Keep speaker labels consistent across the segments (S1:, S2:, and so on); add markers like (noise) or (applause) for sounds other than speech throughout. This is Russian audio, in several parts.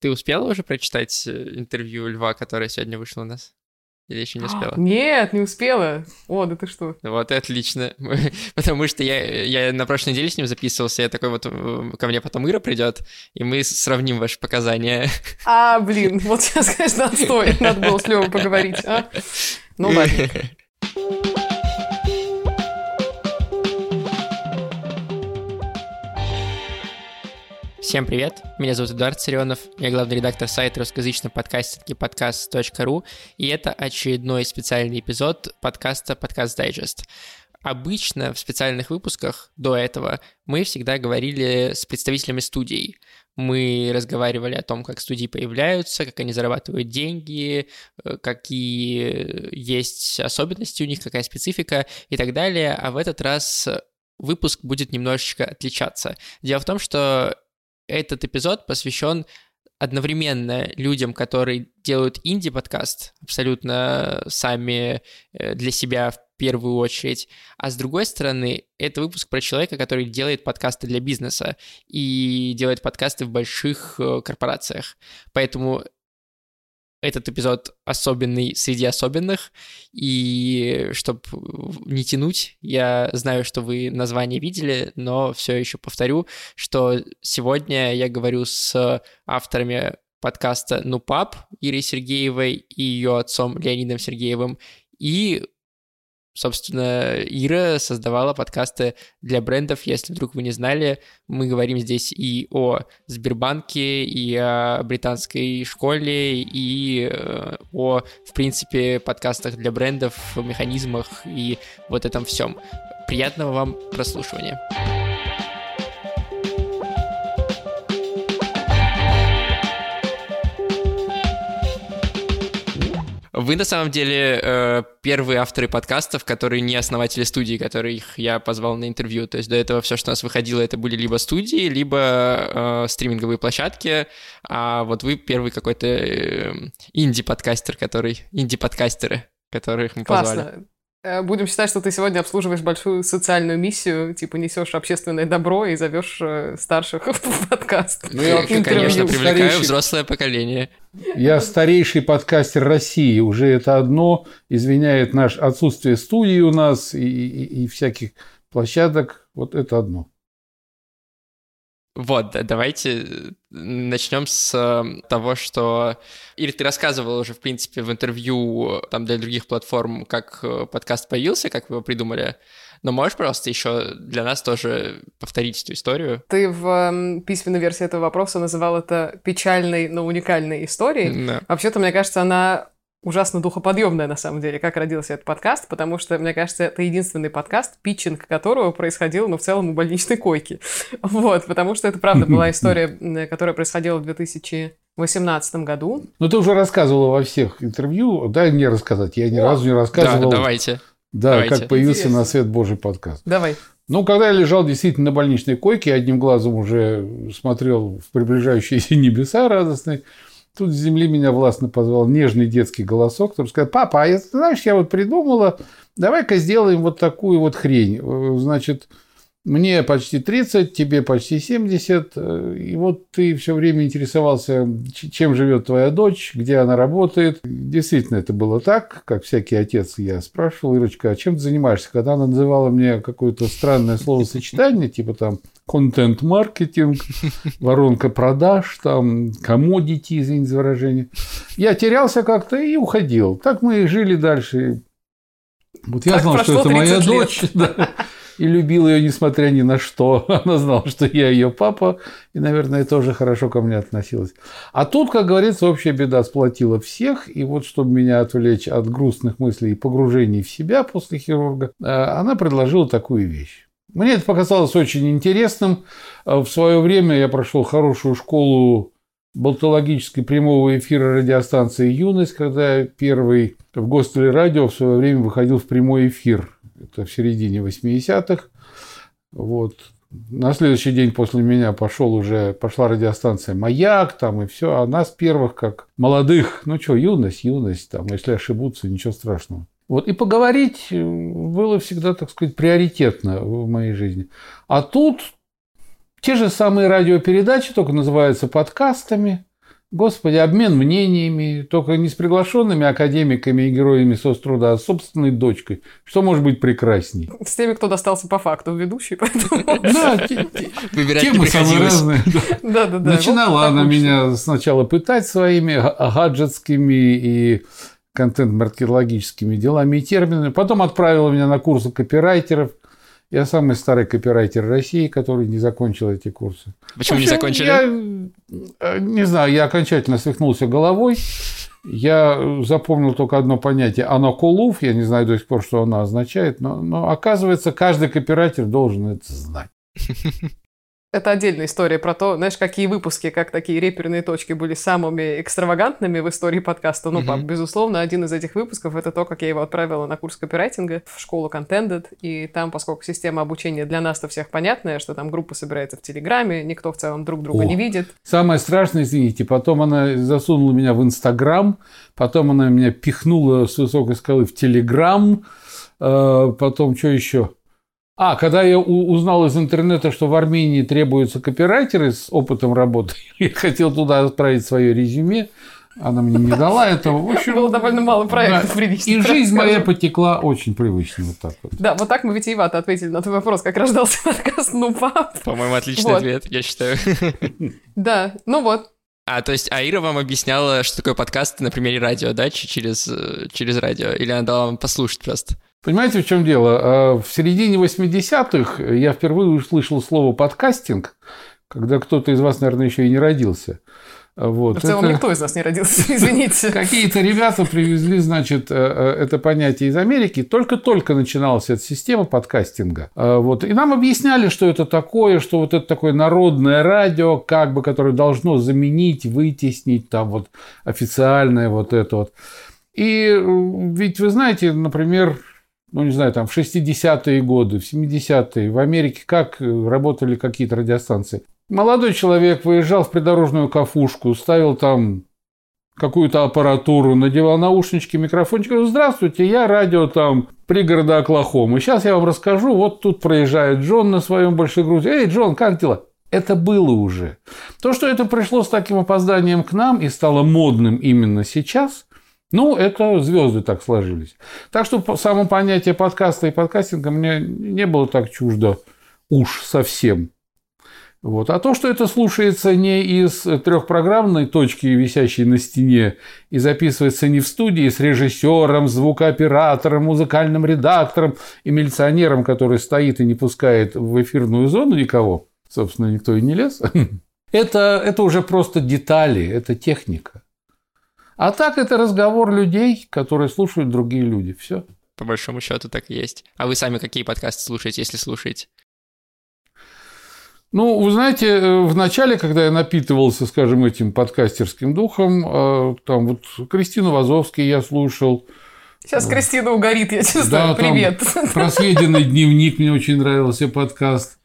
S1: Ты успела уже прочитать э, интервью Льва, которое сегодня вышло у нас? Или еще не успела?
S2: Нет, не успела. О, да ты что?
S1: Вот и отлично. (laughs) Потому что я, я на прошлой неделе с ним записывался, я такой вот, э, ко мне потом Ира придет, и мы сравним ваши показания.
S2: А, блин, вот (laughs) сейчас, конечно, отстой. Надо было с Левой поговорить, а? Ну ладно. (laughs)
S1: Всем привет, меня зовут Эдуард Царенов, я главный редактор сайта русскоязычного подкастинги подкаст.ру, и это очередной специальный эпизод подкаста «Подкаст Дайджест». Обычно в специальных выпусках до этого мы всегда говорили с представителями студий. Мы разговаривали о том, как студии появляются, как они зарабатывают деньги, э, какие есть особенности у них, какая специфика и так далее. А в этот раз выпуск будет немножечко отличаться. Дело в том, что этот эпизод посвящен одновременно людям, которые делают инди-подкаст абсолютно сами э, для себя в первую очередь, а с другой стороны, это выпуск про человека, который делает подкасты для бизнеса и делает подкасты в больших э, корпорациях. Поэтому этот эпизод особенный среди особенных, и чтобы не тянуть, я знаю, что вы название видели, но все еще повторю, что сегодня я говорю с авторами подкаста «Ну, пап» Ирой Сергеевой и ее отцом Леонидом Сергеевым, и Собственно, Ира создавала подкасты для брендов, если вдруг вы не знали. Мы говорим здесь и о Сбербанке, и о британской школе, и э, о, в принципе, подкастах для брендов, механизмах и вот этом всем. Приятного вам прослушивания. Вы на самом деле э, первые авторы подкастов, которые не основатели студии, которых я позвал на интервью. То есть до этого все, что у нас выходило, это были либо студии, либо э, стриминговые площадки. А вот вы первый какой-то э, инди-подкастер, который инди-подкастеры, которых мы
S2: Классно.
S1: позвали.
S2: Э, будем считать, что ты сегодня обслуживаешь большую социальную миссию, типа несешь общественное добро и зовешь э, старших (laughs) в подкаст.
S1: Ну, я, вообще, конечно, привлекаю старейший... взрослое поколение.
S3: Я старейший подкастер России. Уже это одно извиняет наше отсутствие студии у нас и, и, и всяких площадок. Вот это одно.
S1: Вот, давайте э, начнем с того, что... Или ты рассказывал уже, в принципе, в интервью там для других платформ, как э, подкаст появился, как вы его придумали. Но можешь, пожалуйста, еще для нас тоже повторить эту историю?
S2: Ты в письменной версии этого вопроса называл это печальной, но уникальной историей. Да. Вообще-то, мне кажется, она ужасно духоподъемная, на самом деле, как родился этот подкаст, потому что, мне кажется, это единственный подкаст, питчинг которого происходил, ну, в целом, у больничной койки. (laughs) Вот, потому что это, правда, была (laughs) история, которая происходила в 2018 году.
S3: Ну, ты уже рассказывала во всех интервью, дай мне рассказать, я ни О, разу не рассказывал.
S1: Да, давайте.
S3: Да,
S1: давайте.
S3: как появился Интересно. на свет Божий подкаст.
S2: Давай.
S3: Ну, когда я лежал действительно на больничной койке, одним глазом уже смотрел в приближающиеся (laughs) небеса радостные, Тут с земли меня властно позвал нежный детский голосок, который сказал, папа, а знаешь, я вот придумала, давай-ка сделаем вот такую вот хрень. Э, значит, мне почти 30, тебе почти 70, э, и вот ты все время интересовался, чем живет твоя дочь, где она работает. Действительно, это было так, как всякий отец. Я спрашивал, Ирочка, а чем ты занимаешься? Когда она называла мне какое-то странное словосочетание, типа там контент-маркетинг, (laughs) воронка продаж, там, commodity, извините за выражение, я терялся как-то и уходил. Так мы и жили дальше. Вот я так знал, что это моя лет. дочь. (laughs) Да и любил ее, несмотря ни на что. (laughs) Она знала, что я ее папа, и, наверное, тоже хорошо ко мне относилась. А тут, как говорится, общая беда сплотила всех, и вот, чтобы меня отвлечь от грустных мыслей и погружений в себя после хирурга, э, она предложила такую вещь. Мне это показалось очень интересным. Э, в свое время я прошел хорошую школу болтологической прямого эфира радиостанции «Юность», когда первый в Гостеле радио в свое время выходил в прямой эфир это в середине 80-х. Вот. На следующий день после меня пошел уже, пошла радиостанция «Маяк», там и все. А нас первых, как молодых, ну что, юность, юность, там, если ошибутся, ничего страшного. Вот, и поговорить э, было всегда, так сказать, приоритетно в моей жизни. А тут те же самые радиопередачи, только называются подкастами. Господи, обмен мнениями, только не с приглашенными академиками и героями соцтруда, а с собственной дочкой. Что может быть прекрасней?
S2: С теми, кто достался по факту ведущий, (laughs) поэтому...
S3: Да, темы самые разные. Начинала она меня сначала пытать своими гаджетскими и контент-маркетологическими делами и терминами, потом отправила меня на курсы копирайтеров – я самый старый копирайтер России, который не закончил эти курсы.
S1: Почему общем, не закончили?
S3: Я э, не знаю, я окончательно свихнулся головой. Я запомнил только одно понятие – анакулув. Я не знаю до сих пор, что оно означает, но, но оказывается, каждый копирайтер должен это знать. (laughs)
S2: Это отдельная история про то, знаешь, какие выпуски, как такие реперные точки были самыми экстравагантными в истории подкаста. Ну, mm-hmm. безусловно, один из этих выпусков — это то, как я его отправила на курс копирайтинга в школу Contended. И там, поскольку система обучения для нас-то всех понятная, что там группа собирается в Телеграме, никто в целом друг друга О, не видит.
S3: Самое страшное, извините, потом она засунула меня в Инстаграм, потом она меня пихнула с высокой скалы в Телеграм, э, потом что еще? А, когда я узнал из интернета, что в Армении требуются копирайтеры с опытом работы, (laughs) я хотел туда отправить свое резюме, она мне не дала этого. В
S2: общем, Было довольно мало проектов да.
S3: И жизнь моя потекла очень привычно вот так вот.
S2: Да, вот так мы витиевато ответили на твой вопрос, как рождался подкаст «Ну, пап».
S1: По-моему, отличный вот. ответ, я считаю. (laughs)
S2: Да, ну вот.
S1: А, то есть Аира вам объясняла, что такое подкаст на примере радио, да, через, э, через радио? Или она дала вам послушать просто?
S3: Понимаете, в чем дело? А, в середине 80-х я впервые услышал слово подкастинг, когда кто-то из вас, наверное, еще и не родился.
S2: Вот. В целом это... никто из нас не родился, (laughs) извините.
S3: Какие-то ребята привезли, значит, э, э, это понятие из Америки. Только-только начиналась эта система подкастинга. А, вот. И нам объясняли, что это такое, что вот это такое народное радио, как бы, которое должно заменить, вытеснить там вот официальное вот это вот. И ведь вы знаете, например, ну, не знаю, там, в 60-е годы, в 70-е, в Америке как э, работали какие-то радиостанции. Молодой человек выезжал в придорожную кафушку, ставил там какую-то аппаратуру, надевал наушнички, микрофончик, говорю, здравствуйте, я радио там пригорода Оклахомы. Сейчас я вам расскажу, вот тут проезжает Джон на своем большой грузе. Эй, Джон, как дела? Это было уже. То, что это пришло с таким опозданием к нам и стало модным именно сейчас, ну, это звезды так сложились. Так что само понятие подкаста и подкастинга мне не было так чуждо уж совсем. Вот. А то, что это слушается не из трехпрограммной точки, висящей на стене, и записывается не в студии с режиссером, звукооператором, музыкальным редактором и милиционером, который стоит и не пускает в эфирную зону никого, собственно, никто и не лез, (laughs) это, это уже просто детали, это техника. А так это разговор людей, которые слушают другие люди. Все.
S1: По большому счету так и есть. А вы сами какие подкасты слушаете, если слушаете?
S3: Ну, вы знаете, э, в начале, когда я напитывался, скажем, этим подкастерским духом, э, там вот Кристину Вазовский я слушал.
S2: Сейчас Кристина угорит, я чувствую. Да, Привет.
S3: Просведенный дневник мне очень нравился подкаст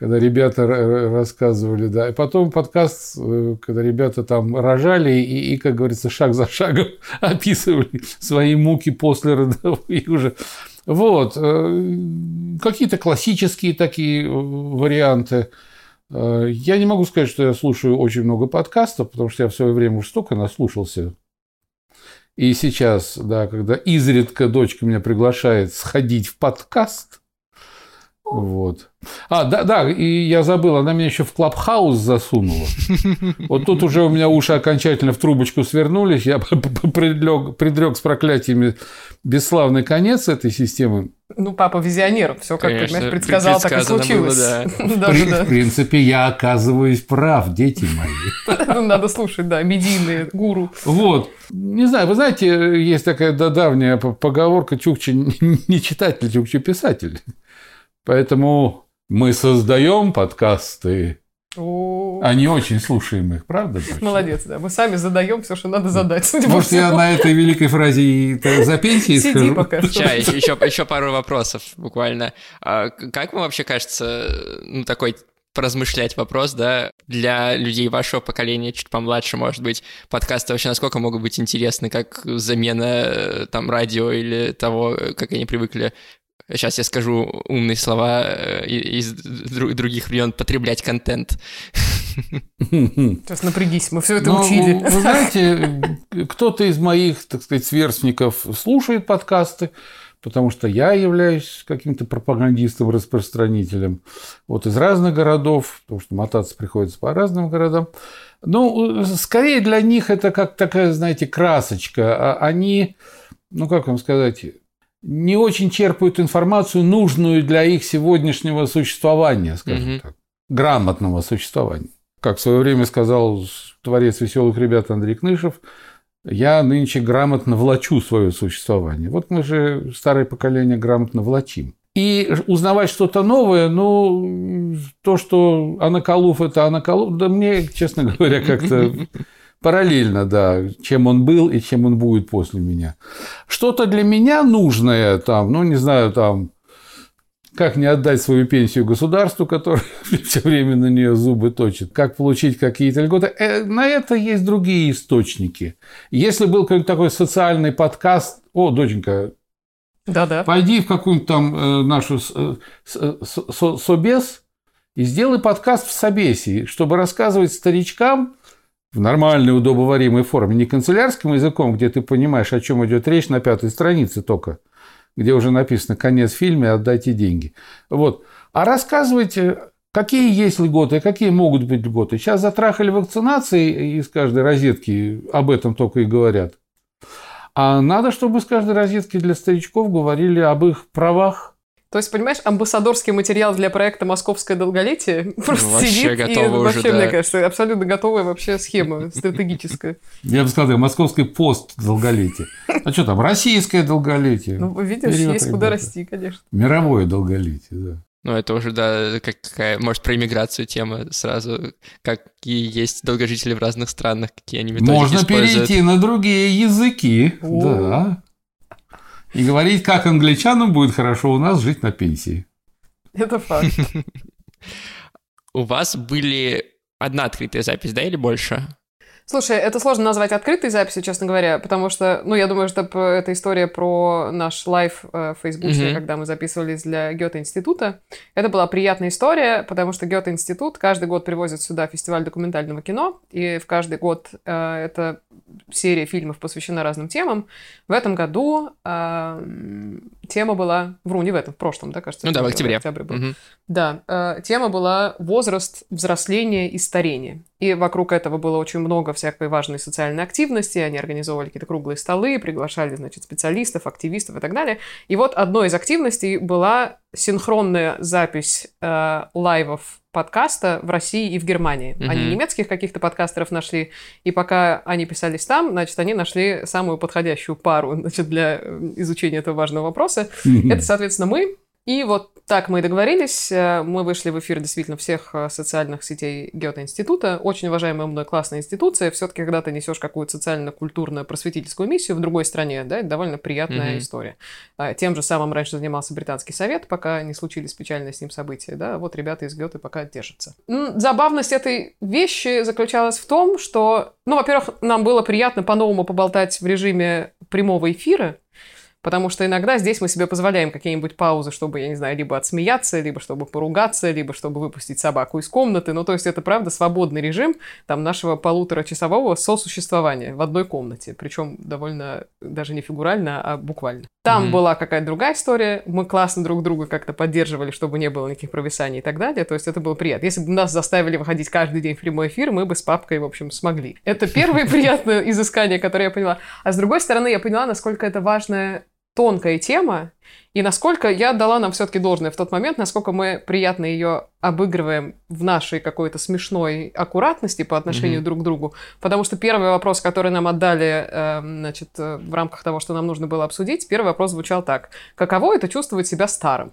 S3: когда ребята рассказывали, да. И потом подкаст, э, когда ребята там рожали и, и как говорится, шаг за шагом (laughs) описывали свои муки после родовые уже. Вот. Э, какие-то классические такие э, варианты. Я не могу сказать, что я слушаю очень много подкастов, потому что я в свое время уж столько наслушался. И сейчас, да, когда изредка дочка меня приглашает сходить в подкаст, вот. А, да, да, и я забыл, она меня еще в клабхаус засунула. Вот тут уже у меня уши окончательно в трубочку свернулись, я (laughs) предрек, предрек с проклятиями бесславный конец этой системы.
S2: Ну, папа визионер, все как Конечно, понимаешь, предсказал, так и случилось. Было, (laughs)
S3: да. В принципе, я оказываюсь прав, дети мои. (laughs)
S2: Ну, надо слушать, да, медийные гуру.
S3: Вот. Не знаю, вы знаете, есть такая давняя поговорка Чукчи не читатель, Чукчи писатель. Поэтому мы создаем подкасты, а не очень слушаем их, правда?
S2: Дочь? Молодец, да. Мы сами задаем все, что надо задать.
S3: Может, я на этой великой фразе и за пенсией
S2: Сиди
S3: скажу?
S2: пока
S1: что. еще, еще, еще пару вопросов буквально. А как вам вообще кажется, ну, такой поразмышлять вопрос, да, для людей вашего поколения, чуть помладше, может быть, подкасты вообще насколько могут быть интересны, как замена там радио или того, как они привыкли сейчас я скажу умные слова э, из других времен, потреблять контент.
S2: Сейчас напрягись, мы все это Но, учили.
S3: Вы знаете, кто-то из моих, так сказать, сверстников слушает подкасты, потому что я являюсь каким-то пропагандистом, распространителем. Вот из разных городов, потому что мотаться приходится по разным городам. Ну, скорее для них это как такая, знаете, красочка. А они, ну, как вам сказать, не очень черпают информацию, нужную для их сегодняшнего существования, скажем угу. так, грамотного существования. Как в свое время сказал творец веселых ребят Андрей Кнышев, я нынче грамотно влачу свое существование. Вот мы же старое поколение грамотно влачим. И узнавать что-то новое, ну, то, что Анакалуф – это Анакалуф, да мне, честно говоря, как-то (laughs) параллельно, да, чем он был и чем он будет после меня. Что-то для меня нужное, там, ну, не знаю, там, как не отдать свою пенсию государству, которое (laughs) все время на нее зубы точит, как получить какие-то льготы. Э, на это есть другие источники. Если был какой-то такой социальный подкаст, о, доченька,
S2: да-да.
S3: пойди в какую-нибудь там э, нашу э, собес и сделай подкаст в собесе, чтобы рассказывать старичкам в нормальной, удобоваримой форме, не канцелярским языком, где ты понимаешь, о чем идет речь на пятой странице только – где уже написано «конец фильма, отдайте деньги». Вот. А рассказывайте, какие есть льготы, какие могут быть льготы. Сейчас затрахали вакцинации, из каждой розетки об этом только и говорят. А надо, чтобы из каждой розетки для старичков говорили об их правах,
S2: то есть, понимаешь, амбассадорский материал для проекта «Московское долголетие» ну, просто вообще сидит и уже, вообще, да. мне кажется, абсолютно готовая вообще схема стратегическая.
S3: Я бы сказал, «Московский пост долголетие». А что там, российское долголетие?
S2: Ну, видишь, есть куда расти, конечно.
S3: Мировое долголетие, да.
S1: Ну, это уже, да, как, какая, может, про иммиграцию тема сразу, какие есть долгожители в разных странах, какие они методики
S3: Можно
S1: используют.
S3: перейти на другие языки, О. да и говорить, как англичанам будет хорошо у нас жить на пенсии.
S2: Это факт. (laughs)
S1: У вас были одна открытая запись, да, или больше?
S2: Слушай, это сложно назвать открытой записью, честно говоря, потому что, ну, я думаю, что это история про наш лайв э, в Фейсбуке, mm-hmm. когда мы записывались для Гёте-института. Это была приятная история, потому что Гёте-институт каждый год привозит сюда фестиваль документального кино, и в каждый год э, эта серия фильмов посвящена разным темам. В этом году э, тема была... Вру, не в этом, в прошлом, да, кажется?
S1: Ну да, в октябре. Октябрь
S2: был. Угу. Да, э, тема была «Возраст взросления и старения». И вокруг этого было очень много всякой важной социальной активности. Они организовывали какие-то круглые столы, приглашали, значит, специалистов, активистов и так далее. И вот одной из активностей была синхронная запись э, лайвов подкаста в России и в Германии. Mm-hmm. Они немецких каких-то подкастеров нашли, и пока они писались там, значит, они нашли самую подходящую пару (laughs) значит, для э, изучения этого важного вопроса. Mm-hmm. Это, соответственно, мы. И вот так мы и договорились. Э, мы вышли в эфир действительно всех э, социальных сетей Гёте-института. Очень уважаемая мной классная институция. Все-таки, когда ты несешь какую-то социально-культурную просветительскую миссию в другой стране, да, это довольно приятная mm-hmm. история. А, тем же самым раньше занимался Британский совет, пока не случились печальные с ним события. Да, вот ребята из Гёте пока держатся. Забавность этой вещи заключалась в том, что, ну, во-первых, нам было приятно по-новому поболтать в режиме прямого эфира, Потому что иногда здесь мы себе позволяем какие-нибудь паузы, чтобы, я не знаю, либо отсмеяться, либо чтобы поругаться, либо чтобы выпустить собаку из комнаты. Ну, то есть это, правда, свободный режим там нашего полуторачасового сосуществования в одной комнате. Причем довольно даже не фигурально, а буквально. Там mm-hmm. была какая-то другая история. Мы классно друг друга как-то поддерживали, чтобы не было никаких провисаний и так далее. То есть это было приятно. Если бы нас заставили выходить каждый день в прямой эфир, мы бы с папкой, в общем, смогли. Это первое (laughs) приятное изыскание, которое я поняла. А с другой стороны, я поняла, насколько это важная тонкая тема, и насколько я дала нам все-таки должное в тот момент, насколько мы приятно ее обыгрываем в нашей какой-то смешной аккуратности по отношению mm-hmm. друг к другу. Потому что первый вопрос, который нам отдали, э, значит, э, в рамках того, что нам нужно было обсудить, первый вопрос звучал так. Каково это чувствовать себя старым?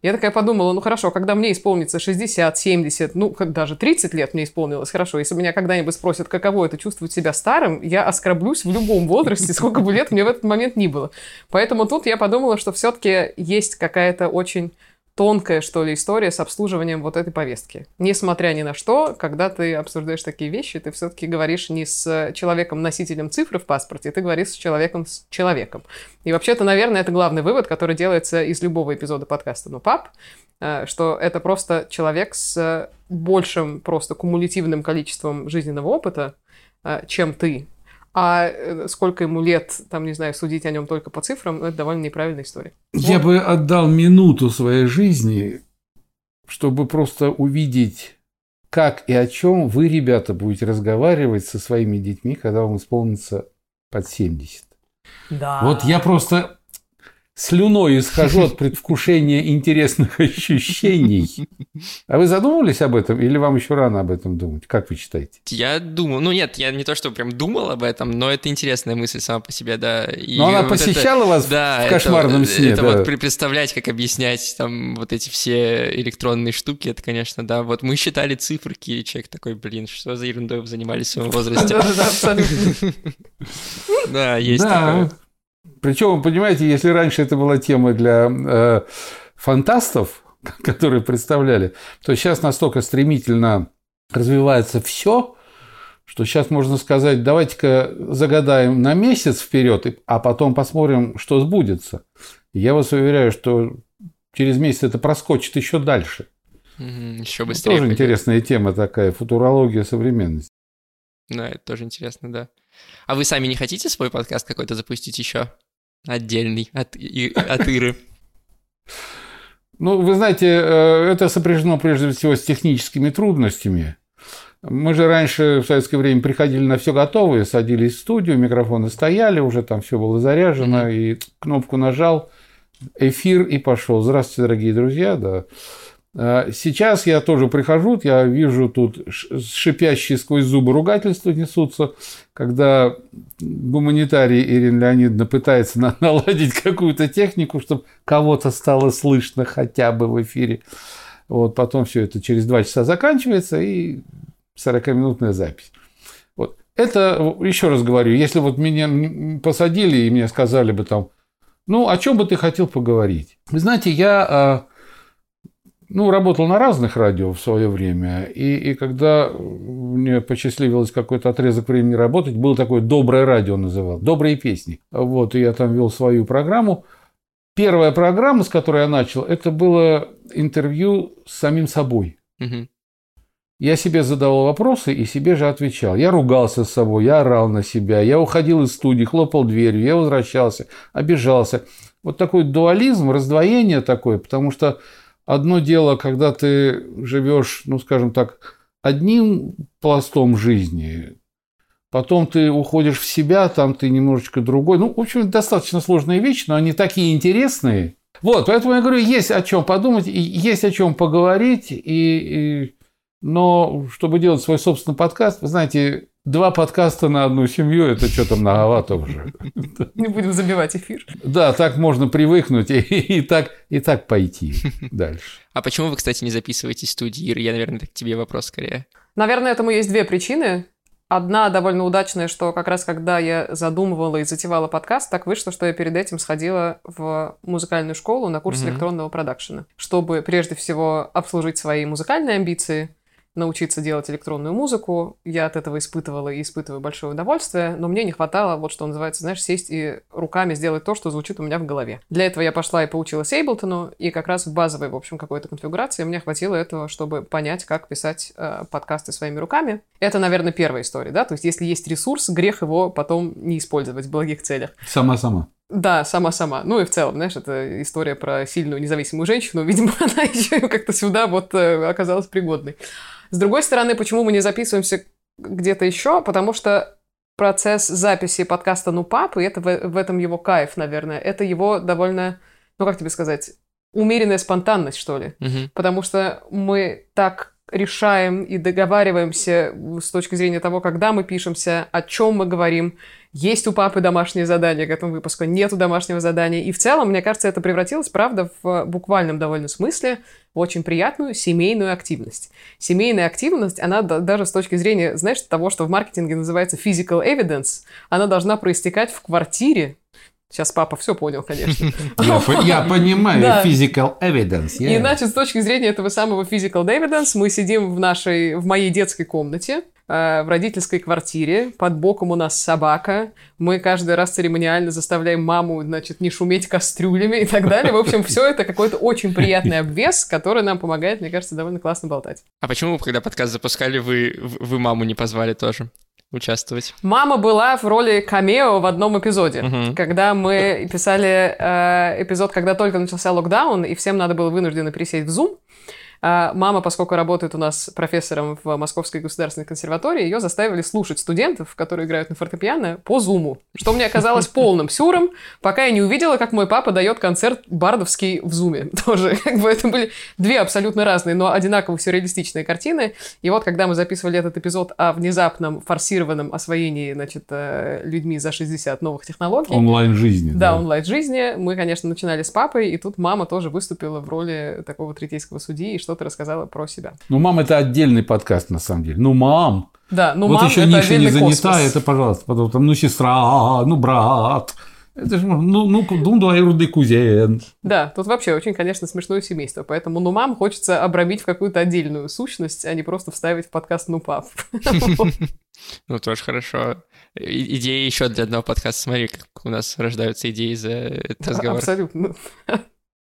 S2: Я такая подумала, ну хорошо, когда мне исполнится 60, 70, ну даже 30 лет мне исполнилось, хорошо, если меня когда-нибудь спросят, каково это чувствовать себя старым, я оскорблюсь в любом возрасте, сколько бы лет мне в этот момент ни было. Поэтому тут я подумала, что все-таки есть какая-то очень тонкая, что ли, история с обслуживанием вот этой повестки. Несмотря ни на что, когда ты обсуждаешь такие вещи, ты все-таки говоришь не с человеком-носителем цифры в паспорте, ты говоришь с человеком с человеком. И вообще-то, наверное, это главный вывод, который делается из любого эпизода подкаста «Ну, пап», э, что это просто человек с большим просто кумулятивным количеством жизненного опыта, э, чем ты. А э, сколько ему лет, там, не знаю, судить о нем только по цифрам, это довольно неправильная история.
S3: Я вот. бы отдал минуту своей жизни, чтобы просто увидеть, как и о чем вы, ребята, будете разговаривать со своими детьми, когда вам исполнится под 70.
S2: Да.
S3: Вот я просто слюной исхожу от предвкушения интересных ощущений. А вы задумывались об этом или вам еще рано об этом думать? Как вы считаете?
S1: Я думал, ну нет, я не то, что прям думал об этом, но это интересная мысль сама по себе, да. И
S3: но она вот посещала это, вас да, в кошмарном
S1: это,
S3: сне,
S1: Это
S3: да.
S1: вот представлять, как объяснять там вот эти все электронные штуки, это, конечно, да. Вот мы считали циферки, и человек такой, блин, что за ерундой вы занимались в своем возрасте? (laughs) (laughs) Да, есть такое.
S3: Причем, понимаете, если раньше это была тема для э, фантастов, (laughs) которые представляли, то сейчас настолько стремительно развивается все, что сейчас можно сказать, давайте-ка загадаем на месяц вперед, а потом посмотрим, что сбудется. Я вас уверяю, что через месяц это проскочит еще дальше.
S1: еще быстрее.
S3: Тоже пойдет. интересная тема такая, футурология современности.
S1: Да, это тоже интересно, да. А вы сами не хотите свой подкаст какой-то запустить еще? Отдельный от, и, от Иры.
S3: Ну, вы знаете, э, это сопряжено прежде всего с техническими трудностями. Мы же раньше в советское время приходили на все готовое, садились в студию, микрофоны стояли, уже там все было заряжено, mm-hmm. и кнопку нажал, эфир и пошел. Здравствуйте, дорогие друзья, да. А, сейчас я тоже прихожу, я вижу тут шипящие сквозь зубы ругательства несутся, когда гуманитарий Ирина Леонидовна пытается (laughs) наладить какую-то технику, чтобы кого-то стало слышно хотя бы в эфире. Вот, потом все это через два часа заканчивается и 40-минутная запись. Вот. Это, еще раз говорю, если вот меня посадили и мне сказали бы там, ну, о чем бы ты хотел поговорить? Вы знаете, я а, ну, работал на разных радио в свое время, и, и когда мне посчастливилось какой-то отрезок времени работать, было такое «Доброе радио» называл, «Добрые песни». Вот, и я там вел свою программу. Первая программа, с которой я начал, это было интервью с самим собой. Угу. Я себе задавал вопросы и себе же отвечал. Я ругался с собой, я орал на себя, я уходил из студии, хлопал дверью, я возвращался, обижался. Вот такой дуализм, раздвоение такое, потому что Одно дело, когда ты живешь, ну, скажем так, одним пластом жизни, потом ты уходишь в себя, там ты немножечко другой. Ну, в общем, достаточно сложные вещи, но они такие интересные. Вот, поэтому я говорю, есть о чем подумать, есть о чем поговорить, и, и... но чтобы делать свой собственный подкаст, вы знаете, Два подкаста на одну семью – это что-то многовато уже.
S2: Не будем забивать эфир.
S3: Да, так можно привыкнуть и, и, так, и так пойти дальше.
S1: А почему вы, кстати, не записываетесь в студии, Ира? Я, наверное, к тебе вопрос скорее.
S2: Наверное, этому есть две причины. Одна довольно удачная, что как раз когда я задумывала и затевала подкаст, так вышло, что я перед этим сходила в музыкальную школу на курс mm-hmm. электронного продакшена, чтобы прежде всего обслужить свои музыкальные амбиции, научиться делать электронную музыку. Я от этого испытывала и испытываю большое удовольствие, но мне не хватало, вот что называется, знаешь, сесть и руками сделать то, что звучит у меня в голове. Для этого я пошла и поучилась Эйблтону, и как раз в базовой, в общем, какой-то конфигурации мне хватило этого, чтобы понять, как писать э, подкасты своими руками. Это, наверное, первая история, да? То есть, если есть ресурс, грех его потом не использовать в благих целях.
S3: Сама-сама.
S2: Да, сама-сама. Ну и в целом, знаешь, это история про сильную независимую женщину. Видимо, (laughs) она еще как-то сюда вот э, оказалась пригодной. С другой стороны, почему мы не записываемся где-то еще? Потому что процесс записи подкаста «Ну, пап», и это в, в этом его кайф, наверное, это его довольно, ну, как тебе сказать, умеренная спонтанность, что ли. Угу. Потому что мы так решаем и договариваемся с точки зрения того, когда мы пишемся, о чем мы говорим, есть у папы домашнее задание к этому выпуску, нету домашнего задания. И в целом, мне кажется, это превратилось, правда, в буквальном довольно смысле в очень приятную семейную активность. Семейная активность, она даже с точки зрения, знаешь, того, что в маркетинге называется physical evidence, она должна проистекать в квартире, Сейчас папа все понял, конечно. (laughs)
S3: Я понимаю, physical evidence.
S2: И значит, с точки зрения этого самого physical evidence, мы сидим в нашей, в моей детской комнате, э, в родительской квартире, под боком у нас собака, мы каждый раз церемониально заставляем маму, значит, не шуметь кастрюлями и так далее. В общем, все это какой-то очень приятный обвес, который нам помогает, мне кажется, довольно классно болтать.
S1: А почему, когда подкаст запускали, вы, вы маму не позвали тоже? Участвовать.
S2: Мама была в роли камео в одном эпизоде, угу. когда мы писали э, эпизод, когда только начался локдаун, и всем надо было вынужденно пересесть в Zoom. А мама, поскольку работает у нас профессором в Московской государственной консерватории, ее заставили слушать студентов, которые играют на фортепиано, по зуму, что мне оказалось (laughs) полным сюром, пока я не увидела, как мой папа дает концерт бардовский в зуме. (laughs) Тоже, как бы это были две абсолютно разные, но одинаково сюрреалистичные картины. И вот, когда мы записывали этот эпизод о внезапном форсированном освоении, значит, э, людьми за 60 новых технологий.
S3: Онлайн-жизни.
S2: Да, да. онлайн-жизни. Мы, конечно, начинали с папой, и тут мама тоже выступила в роли такого третейского судьи, и что-то рассказала про себя.
S3: Ну, мам, это отдельный подкаст, на самом деле. Ну, мам.
S2: Да, ну,
S3: вот
S2: мам,
S3: еще
S2: это
S3: ниша не занята,
S2: космос.
S3: это, пожалуйста, потом там, ну, сестра, ну, брат. Это же, ну, ну, ну, двоюродный кузен.
S2: Да, тут вообще очень, конечно, смешное семейство. Поэтому ну мам хочется обрамить в какую-то отдельную сущность, а не просто вставить в подкаст ну пап. (laughs)
S1: Ну, тоже хорошо. Идея еще для одного подкаста. Смотри, как у нас рождаются идеи за этот разговор.
S2: Абсолютно.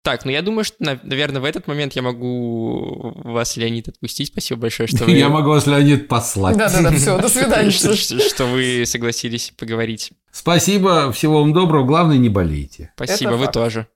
S1: Так, ну я думаю, что, наверное, в этот момент я могу вас, Леонид, отпустить. Спасибо большое, что (laughs) вы...
S3: Я могу вас, Леонид, послать.
S2: Да-да-да, все, (laughs) до свидания.
S1: Что вы согласились поговорить.
S3: Спасибо, всего вам доброго, главное, не болейте.
S1: Спасибо, вы тоже.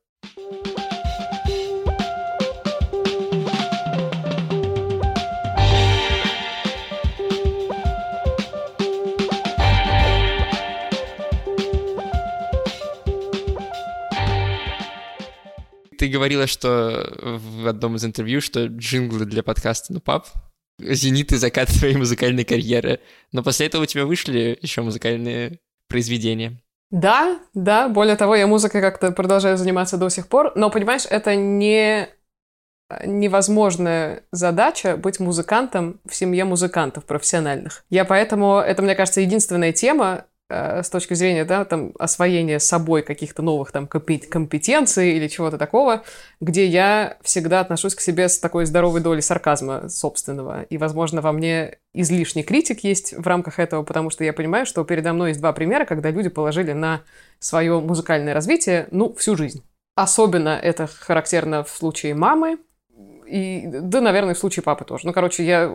S1: Ты говорила, что в одном из интервью, что джинглы для подкаста «Ну, пап» зенит и закат твоей музыкальной карьеры. Но после этого у тебя вышли еще музыкальные произведения.
S2: Да, да. Более того, я музыкой как-то продолжаю заниматься до сих пор. Но, понимаешь, это не невозможная задача быть музыкантом в семье музыкантов профессиональных. Я поэтому, это, мне кажется, единственная тема, с точки зрения, да, там, освоения собой каких-то новых там компетенций или чего-то такого, где я всегда отношусь к себе с такой здоровой долей сарказма собственного. И, возможно, во мне излишний критик есть в рамках этого, потому что я понимаю, что передо мной есть два примера, когда люди положили на свое музыкальное развитие, ну, всю жизнь. Особенно это характерно в случае мамы, и, да, наверное, в случае папы тоже. Ну, короче, я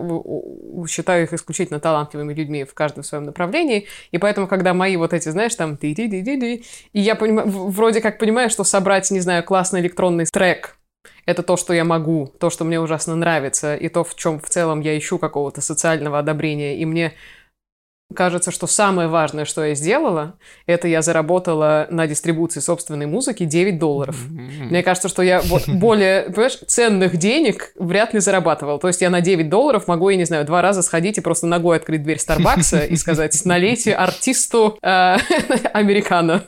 S2: считаю их исключительно талантливыми людьми в каждом своем направлении, и поэтому, когда мои вот эти, знаешь, там, ди ди ди ди и я понимаю, вроде как понимаю, что собрать, не знаю, классный электронный трек это то, что я могу, то, что мне ужасно нравится, и то, в чем в целом я ищу какого-то социального одобрения, и мне Кажется, что самое важное, что я сделала, это я заработала на дистрибуции собственной музыки 9 долларов. Mm-hmm. Мне кажется, что я вот (laughs) более, понимаешь, ценных денег вряд ли зарабатывала. То есть я на 9 долларов могу, я не знаю, два раза сходить и просто ногой открыть дверь Старбакса и сказать, налейте артисту э, (laughs) американо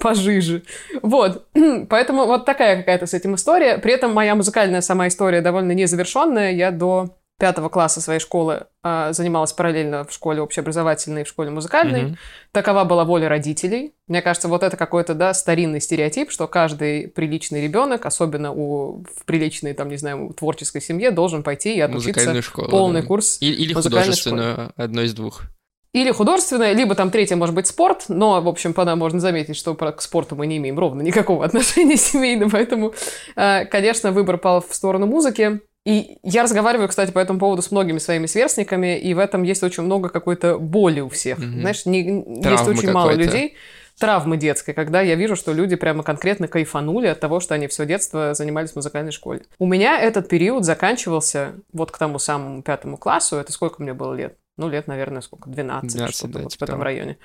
S2: пожиже. Вот. (clears throat) Поэтому вот такая какая-то с этим история. При этом моя музыкальная сама история довольно незавершенная. Я до пятого класса своей школы э, занималась параллельно в школе общеобразовательной и в школе музыкальной. Mm-hmm. Такова была воля родителей. Мне кажется, вот это какой-то, да, старинный стереотип, что каждый приличный ребенок, особенно у, в приличной, там, не знаю, творческой семье, должен пойти и отучиться
S1: школу,
S2: полный
S1: да.
S2: курс
S1: Или, или художественную, школы. одно из двух.
S2: Или художественное, либо там третье может быть спорт, но, в общем, по нам можно заметить, что к спорту мы не имеем ровно никакого (laughs) отношения семейного, поэтому, э, конечно, выбор пал в сторону музыки. И я разговариваю, кстати, по этому поводу с многими своими сверстниками, и в этом есть очень много какой-то боли у всех. Mm-hmm. Знаешь, не, есть очень мало людей травмы детской, когда я вижу, что люди прямо конкретно кайфанули от того, что они все детство занимались в музыкальной школе. У меня этот период заканчивался вот к тому самому пятому классу. Это сколько мне было лет? Ну, лет, наверное, сколько? 12, 12 что-то да, вот типа в этом того. районе.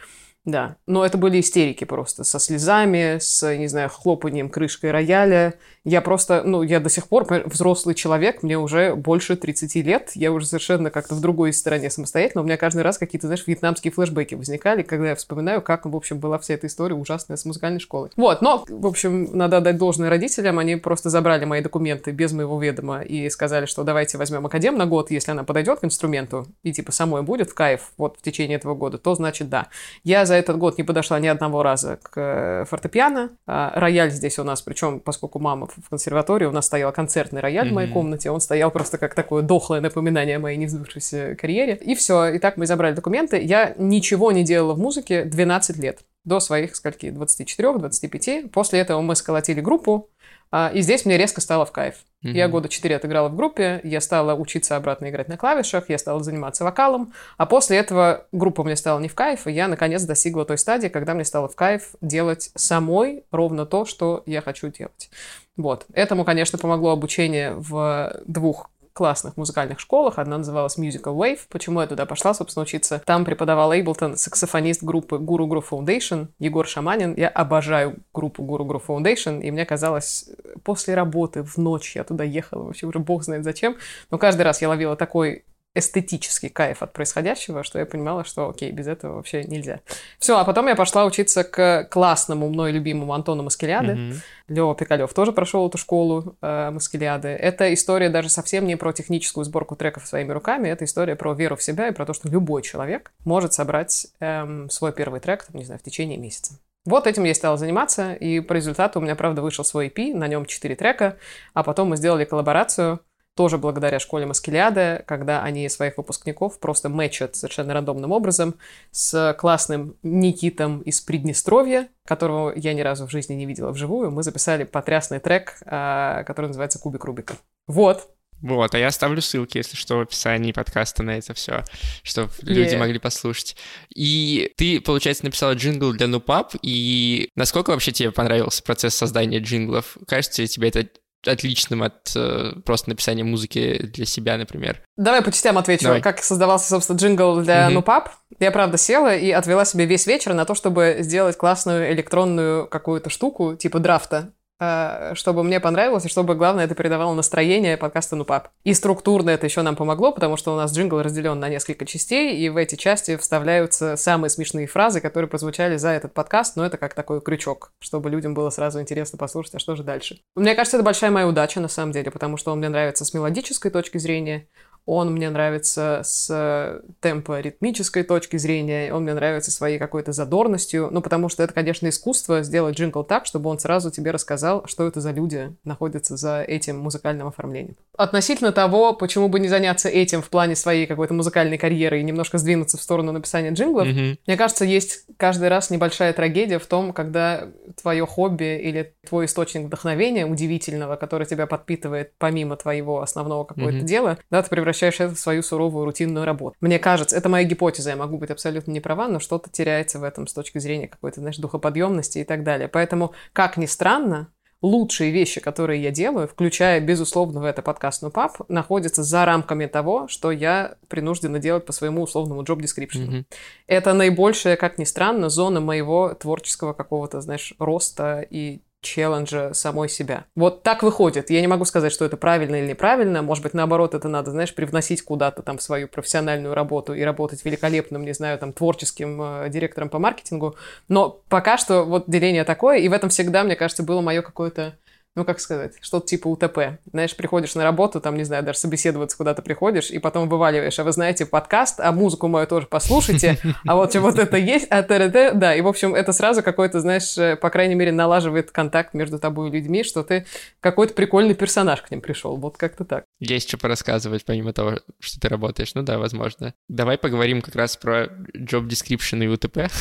S2: Да, но это были истерики просто, со слезами, с, не знаю, хлопанием крышкой рояля. Я просто, ну, я до сих пор взрослый человек, мне уже больше 30 лет, я уже совершенно как-то в другой стороне самостоятельно. У меня каждый раз какие-то, знаешь, вьетнамские флешбеки возникали, когда я вспоминаю, как, в общем, была вся эта история ужасная с музыкальной школой. Вот, но, в общем, надо отдать должное родителям, они просто забрали мои документы без моего ведома и сказали, что давайте возьмем академ на год, если она подойдет к инструменту и, типа, самой будет в кайф вот в течение этого года, то значит да. Я за этот год не подошла ни одного раза к э, фортепиано. А, рояль здесь у нас, причем, поскольку мама в консерватории, у нас стоял концертный рояль mm-hmm. в моей комнате, он стоял просто как такое дохлое напоминание о моей невзбывшейся карьере. И все, и так мы забрали документы. Я ничего не делала в музыке 12 лет до своих, скольки, 24-25. После этого мы сколотили группу, и здесь мне резко стало в кайф. Mm-hmm. Я года четыре отыграла в группе, я стала учиться обратно играть на клавишах, я стала заниматься вокалом, а после этого группа мне стала не в кайф, и я наконец достигла той стадии, когда мне стало в кайф делать самой ровно то, что я хочу делать. Вот. Этому, конечно, помогло обучение в двух классных музыкальных школах. Одна называлась Musical Wave. Почему я туда пошла, собственно, учиться? Там преподавал Эйблтон, саксофонист группы Guru Guru Foundation, Егор Шаманин. Я обожаю группу Guru Guru Foundation, и мне казалось, после работы в ночь я туда ехала, вообще уже бог знает зачем, но каждый раз я ловила такой эстетический кайф от происходящего, что я понимала, что окей, без этого вообще нельзя. Все, а потом я пошла учиться к классному, мной любимому Антону Маскеляде. Mm-hmm. Лева Пикалев тоже прошел эту школу э, Маскеляды. Это история даже совсем не про техническую сборку треков своими руками, это история про веру в себя и про то, что любой человек может собрать эм, свой первый трек, там, не знаю, в течение месяца. Вот этим я стала заниматься, и по результату у меня, правда, вышел свой EP, на нем 4 трека, а потом мы сделали коллаборацию тоже благодаря школе Маскелиады, когда они своих выпускников просто мэчат совершенно рандомным образом с классным Никитом из Приднестровья, которого я ни разу в жизни не видела вживую. Мы записали потрясный трек, а, который называется «Кубик Рубика». Вот,
S1: вот, а я оставлю ссылки, если что, в описании подкаста на это все, чтобы yeah. люди могли послушать. И ты, получается, написала джингл для «Ну, пап», и насколько вообще тебе понравился процесс создания джинглов? Кажется тебе это отличным от э, просто написания музыки для себя, например.
S2: Давай по частям отвечу. Давай. Как создавался, собственно, джингл для mm-hmm. «Ну, пап». Я, правда, села и отвела себе весь вечер на то, чтобы сделать классную электронную какую-то штуку, типа драфта, чтобы мне понравилось, и чтобы, главное, это передавало настроение подкаста «Ну, пап». И структурно это еще нам помогло, потому что у нас джингл разделен на несколько частей, и в эти части вставляются самые смешные фразы, которые прозвучали за этот подкаст, но это как такой крючок, чтобы людям было сразу интересно послушать, а что же дальше. Мне кажется, это большая моя удача, на самом деле, потому что он мне нравится с мелодической точки зрения, он мне нравится с темпо-ритмической точки зрения, он мне нравится своей какой-то задорностью, ну, потому что это, конечно, искусство сделать джингл так, чтобы он сразу тебе рассказал, что это за люди находятся за этим музыкальным оформлением. Относительно того, почему бы не заняться этим в плане своей какой-то музыкальной карьеры и немножко сдвинуться в сторону написания джинглов, mm-hmm. мне кажется, есть каждый раз небольшая трагедия в том, когда твое хобби или твой источник вдохновения удивительного, который тебя подпитывает помимо твоего основного какого-то mm-hmm. дела, да, ты превращаешься превращаешь это в свою суровую рутинную работу. Мне кажется, это моя гипотеза, я могу быть абсолютно не права, но что-то теряется в этом с точки зрения какой-то, знаешь, духоподъемности и так далее. Поэтому, как ни странно, лучшие вещи, которые я делаю, включая, безусловно, в это подкаст «Ну, пап», находятся за рамками того, что я принуждена делать по своему условному job description. Mm-hmm. Это наибольшая, как ни странно, зона моего творческого какого-то, знаешь, роста и челленджа самой себя. Вот так выходит. Я не могу сказать, что это правильно или неправильно. Может быть, наоборот, это надо, знаешь, привносить куда-то там свою профессиональную работу и работать великолепным, не знаю, там, творческим э, директором по маркетингу. Но пока что вот деление такое, и в этом всегда, мне кажется, было мое какое-то ну, как сказать, что-то типа УТП. Знаешь, приходишь на работу, там, не знаю, даже собеседоваться куда-то приходишь, и потом вываливаешь, а вы знаете, подкаст, а музыку мою тоже послушайте, а вот вот это есть, а т да, и, в общем, это сразу какой-то, знаешь, э, по крайней мере, налаживает контакт между тобой и людьми, что ты какой-то прикольный персонаж к ним пришел, вот как-то так.
S1: Есть что порассказывать, помимо того, что ты работаешь, ну да, возможно. Давай поговорим как раз про job description и УТП.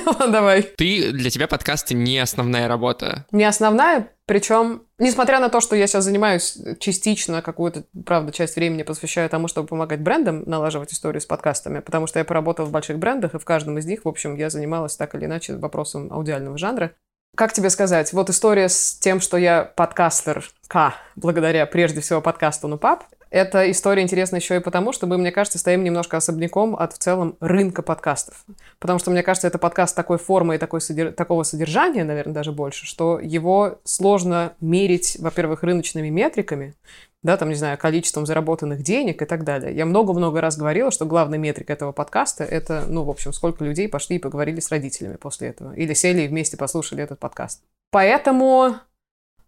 S1: (laughs)
S2: Давай.
S1: Ты, для тебя подкасты не основная работа.
S2: Не основная, причем, несмотря на то, что я сейчас занимаюсь частично, какую-то, правда, часть времени посвящаю тому, чтобы помогать брендам налаживать историю с подкастами, потому что я поработала в больших брендах, и в каждом из них, в общем, я занималась так или иначе вопросом аудиального жанра. Как тебе сказать? Вот история с тем, что я подкастер К, благодаря прежде всего подкасту «Ну, пап», эта история интересна еще и потому, что мы, мне кажется, стоим немножко особняком от в целом рынка подкастов. Потому что, мне кажется, это подкаст такой формы и такой содер... такого содержания, наверное, даже больше, что его сложно мерить, во-первых, рыночными метриками, да, там, не знаю, количеством заработанных денег и так далее. Я много-много раз говорила, что главная метрика этого подкаста — это, ну, в общем, сколько людей пошли и поговорили с родителями после этого. Или сели и вместе послушали этот подкаст. Поэтому,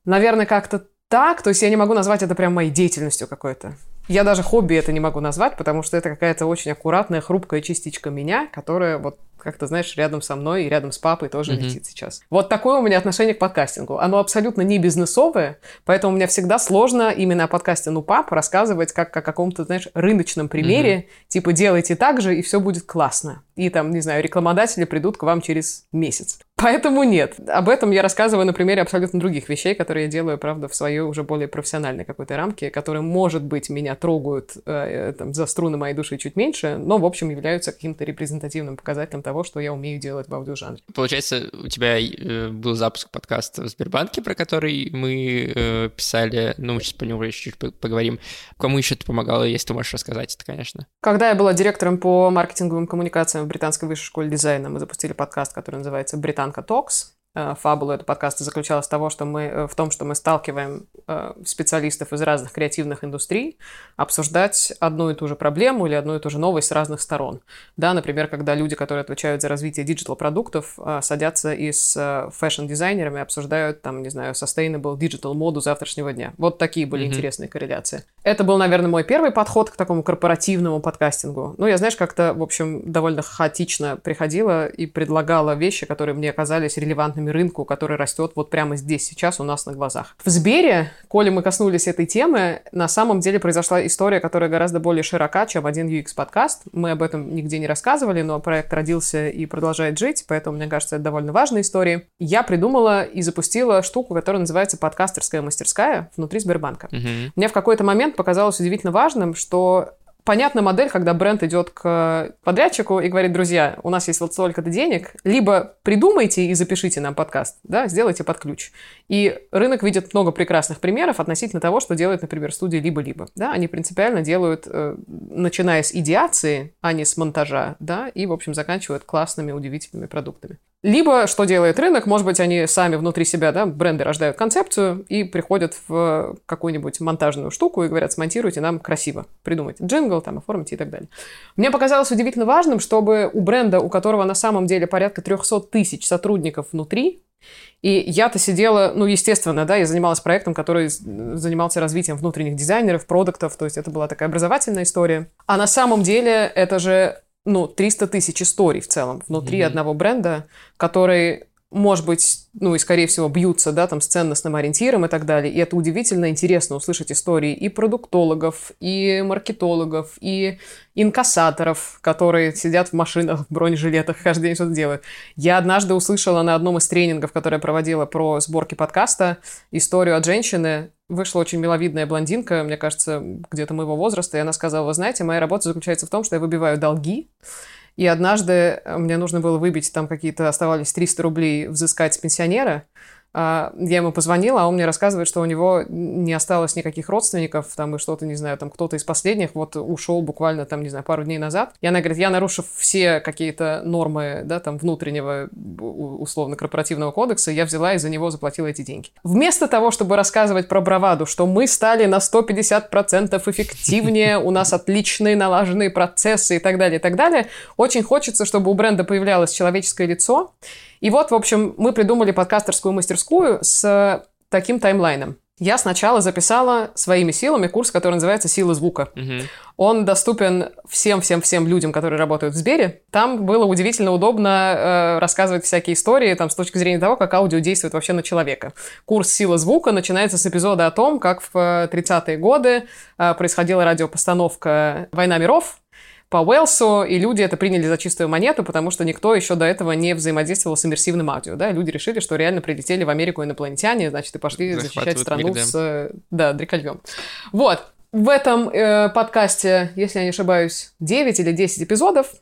S2: наверное, как-то так, то есть я не могу назвать это прям моей деятельностью какой-то. Я даже хобби это не могу назвать, потому что это какая-то очень аккуратная, хрупкая частичка меня, которая вот как-то, знаешь, рядом со мной и рядом с папой тоже mm-hmm. летит сейчас. Вот такое у меня отношение к подкастингу. Оно абсолютно не бизнесовое, поэтому меня всегда сложно именно о подкасте «Ну, пап» рассказывать как о каком-то, знаешь, рыночном примере, mm-hmm. типа делайте так же, и все будет классно. И там, не знаю, рекламодатели придут к вам через месяц. Поэтому нет. Об этом я рассказываю на примере абсолютно других вещей, которые я делаю, правда, в своей уже более профессиональной какой-то рамке, которые, может быть, меня трогают э, там, за струны моей души чуть меньше, но, в общем, являются каким-то репрезентативным показателем того, что я умею делать в аудиожанре.
S1: Получается, у тебя э, был запуск подкаста в Сбербанке, про который мы э, писали, ну, мы сейчас по нему еще чуть поговорим. Кому еще ты помогала, если ты можешь рассказать это, конечно?
S2: Когда я была директором по маркетинговым коммуникациям в Британской высшей школе дизайна, мы запустили подкаст, который называется «Британка Talks». Э, фабула этого подкаста заключалась в, того, что мы, э, в том, что мы сталкиваем э, специалистов из разных креативных индустрий обсуждать одну и ту же проблему или одну и ту же новость с разных сторон. Да, например, когда люди, которые отвечают за развитие digital-продуктов, садятся и с fashion-дизайнерами обсуждают, там, не знаю, sustainable digital моду завтрашнего дня. Вот такие были mm-hmm. интересные корреляции. Это был, наверное, мой первый подход к такому корпоративному подкастингу. Ну, я, знаешь, как-то, в общем, довольно хаотично приходила и предлагала вещи, которые мне оказались релевантными рынками рынку, который растет вот прямо здесь, сейчас у нас на глазах. В Сбере, коли мы коснулись этой темы, на самом деле произошла история, которая гораздо более широка, чем один UX-подкаст. Мы об этом нигде не рассказывали, но проект родился и продолжает жить, поэтому, мне кажется, это довольно важная история. Я придумала и запустила штуку, которая называется подкастерская мастерская внутри Сбербанка. Uh-huh. Мне в какой-то момент показалось удивительно важным, что понятная модель, когда бренд идет к подрядчику и говорит, друзья, у нас есть вот столько-то денег, либо придумайте и запишите нам подкаст, да, сделайте под ключ. И рынок видит много прекрасных примеров относительно того, что делает, например, студия либо-либо. Да, они принципиально делают, э, начиная с идеации, а не с монтажа, да, и, в общем, заканчивают классными, удивительными продуктами. Либо, что делает рынок, может быть, они сами внутри себя, да, бренды рождают концепцию и приходят в какую-нибудь монтажную штуку и говорят, смонтируйте нам красиво, придумайте джингл, там, оформите и так далее. Мне показалось удивительно важным, чтобы у бренда, у которого на самом деле порядка 300 тысяч сотрудников внутри, и я-то сидела, ну, естественно, да, я занималась проектом, который занимался развитием внутренних дизайнеров, продуктов, то есть это была такая образовательная история. А на самом деле это же ну, 300 тысяч историй в целом внутри mm-hmm. одного бренда, который может быть, ну и, скорее всего, бьются, да, там, с ценностным ориентиром и так далее. И это удивительно интересно услышать истории и продуктологов, и маркетологов, и инкассаторов, которые сидят в машинах, в бронежилетах, каждый день что-то делают. Я однажды услышала на одном из тренингов, который я проводила про сборки подкаста, историю от женщины, вышла очень миловидная блондинка, мне кажется, где-то моего возраста, и она сказала, вы знаете, моя работа заключается в том, что я выбиваю долги, и однажды мне нужно было выбить, там какие-то оставались 300 рублей взыскать с пенсионера, я ему позвонила, а он мне рассказывает, что у него не осталось никаких родственников, там, и что-то, не знаю, там, кто-то из последних вот ушел буквально, там, не знаю, пару дней назад. И она говорит, я, нарушив все какие-то нормы, да, там, внутреннего, условно, корпоративного кодекса, я взяла и за него заплатила эти деньги. Вместо того, чтобы рассказывать про браваду, что мы стали на 150% эффективнее, у нас отличные налаженные процессы и так далее, и так далее, очень хочется, чтобы у бренда появлялось человеческое лицо, и вот, в общем, мы придумали подкастерскую мастерскую с таким таймлайном. Я сначала записала своими силами курс, который называется «Сила звука». Угу. Он доступен всем-всем-всем людям, которые работают в Сбере. Там было удивительно удобно э, рассказывать всякие истории там, с точки зрения того, как аудио действует вообще на человека. Курс «Сила звука» начинается с эпизода о том, как в 30-е годы э, происходила радиопостановка «Война миров», по Уэлсу, и люди это приняли за чистую монету, потому что никто еще до этого не взаимодействовал с иммерсивным аудио, да, люди решили, что реально прилетели в Америку инопланетяне, значит, и пошли защищать страну мир, да. с, да, дрекольем. Вот, в этом э, подкасте, если я не ошибаюсь, 9 или 10 эпизодов,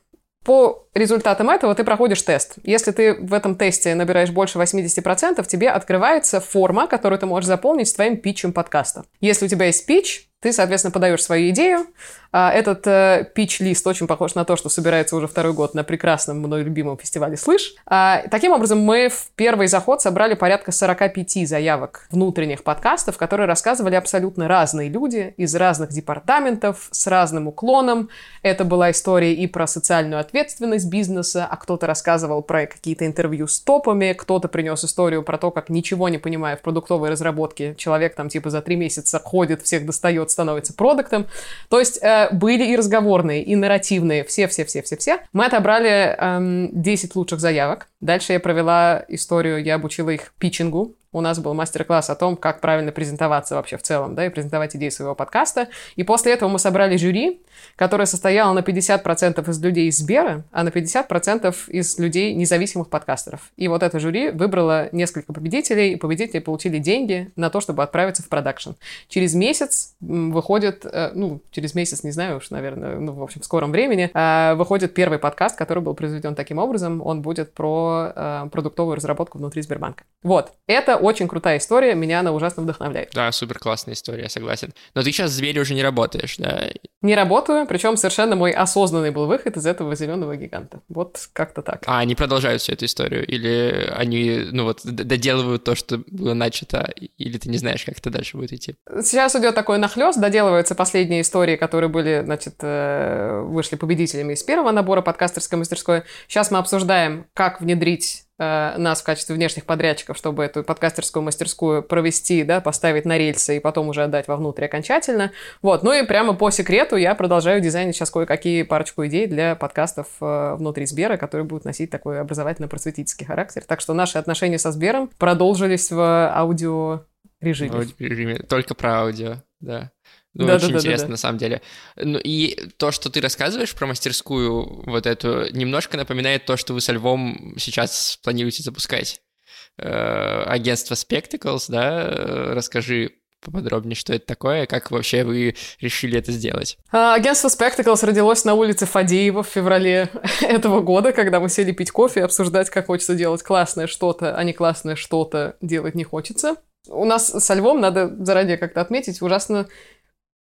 S2: по результатам этого ты проходишь тест. Если ты в этом тесте набираешь больше 80%, тебе открывается форма, которую ты можешь заполнить с твоим питчем подкаста. Если у тебя есть питч, ты, соответственно, подаешь свою идею. А, этот э, пич-лист очень похож на то, что собирается уже второй год на прекрасном мной любимом фестивале «Слышь». А, таким образом, мы в первый заход собрали порядка 45 заявок внутренних подкастов, которые рассказывали абсолютно разные люди из разных департаментов, с разным уклоном. Это была история и про социальную ответственность бизнеса, а кто-то рассказывал про какие-то интервью с топами, кто-то принес историю про то, как ничего не понимая в продуктовой разработке, человек там типа за три месяца ходит, всех достает, становится продуктом. То есть э, были и разговорные, и нарративные, все-все-все-все-все. Мы отобрали э, 10 лучших заявок. Дальше я провела историю, я обучила их питчингу, у нас был мастер-класс о том, как правильно презентоваться вообще в целом, да, и презентовать идеи своего подкаста. И после этого мы собрали жюри, которое состояло на 50% из людей из Сбера, а на 50% из людей независимых подкастеров. И вот это жюри выбрало несколько победителей, и победители получили деньги на то, чтобы отправиться в продакшн. Через месяц выходит, э, ну, через месяц, не знаю уж, наверное, ну, в общем, в скором времени, э, выходит первый подкаст, который был произведен таким образом. Он будет про э, продуктовую разработку внутри Сбербанка. Вот. Это очень крутая история, меня она ужасно вдохновляет.
S1: Да, супер классная история, согласен. Но ты сейчас в Звере уже не работаешь, да?
S2: Не работаю, причем совершенно мой осознанный был выход из этого зеленого гиганта. Вот как-то так.
S1: А они продолжают всю эту историю? Или они, ну вот, доделывают то, что было начато? Или ты не знаешь, как это дальше будет идти?
S2: Сейчас идет такой нахлест, доделываются последние истории, которые были, значит, э, вышли победителями из первого набора подкастерской мастерской. Сейчас мы обсуждаем, как внедрить нас в качестве внешних подрядчиков, чтобы эту подкастерскую мастерскую провести, да, поставить на рельсы и потом уже отдать вовнутрь окончательно. Вот, ну и прямо по секрету я продолжаю дизайнить сейчас кое-какие парочку идей для подкастов э, внутри Сбера, которые будут носить такой образовательно-просветительский характер. Так что наши отношения со Сбером продолжились в аудио режиме.
S1: Только про аудио, да. Ну, да, очень да, интересно, да, да. на самом деле. Ну, и то, что ты рассказываешь про мастерскую вот эту, немножко напоминает то, что вы со Львом сейчас планируете запускать. Э, агентство Spectacles, да? Расскажи поподробнее, что это такое, как вообще вы решили это сделать?
S2: А, агентство Spectacles родилось на улице Фадеева в феврале (laughs) этого года, когда мы сели пить кофе и обсуждать, как хочется делать классное что-то, а не классное что-то делать не хочется. У нас со Львом, надо заранее как-то отметить, ужасно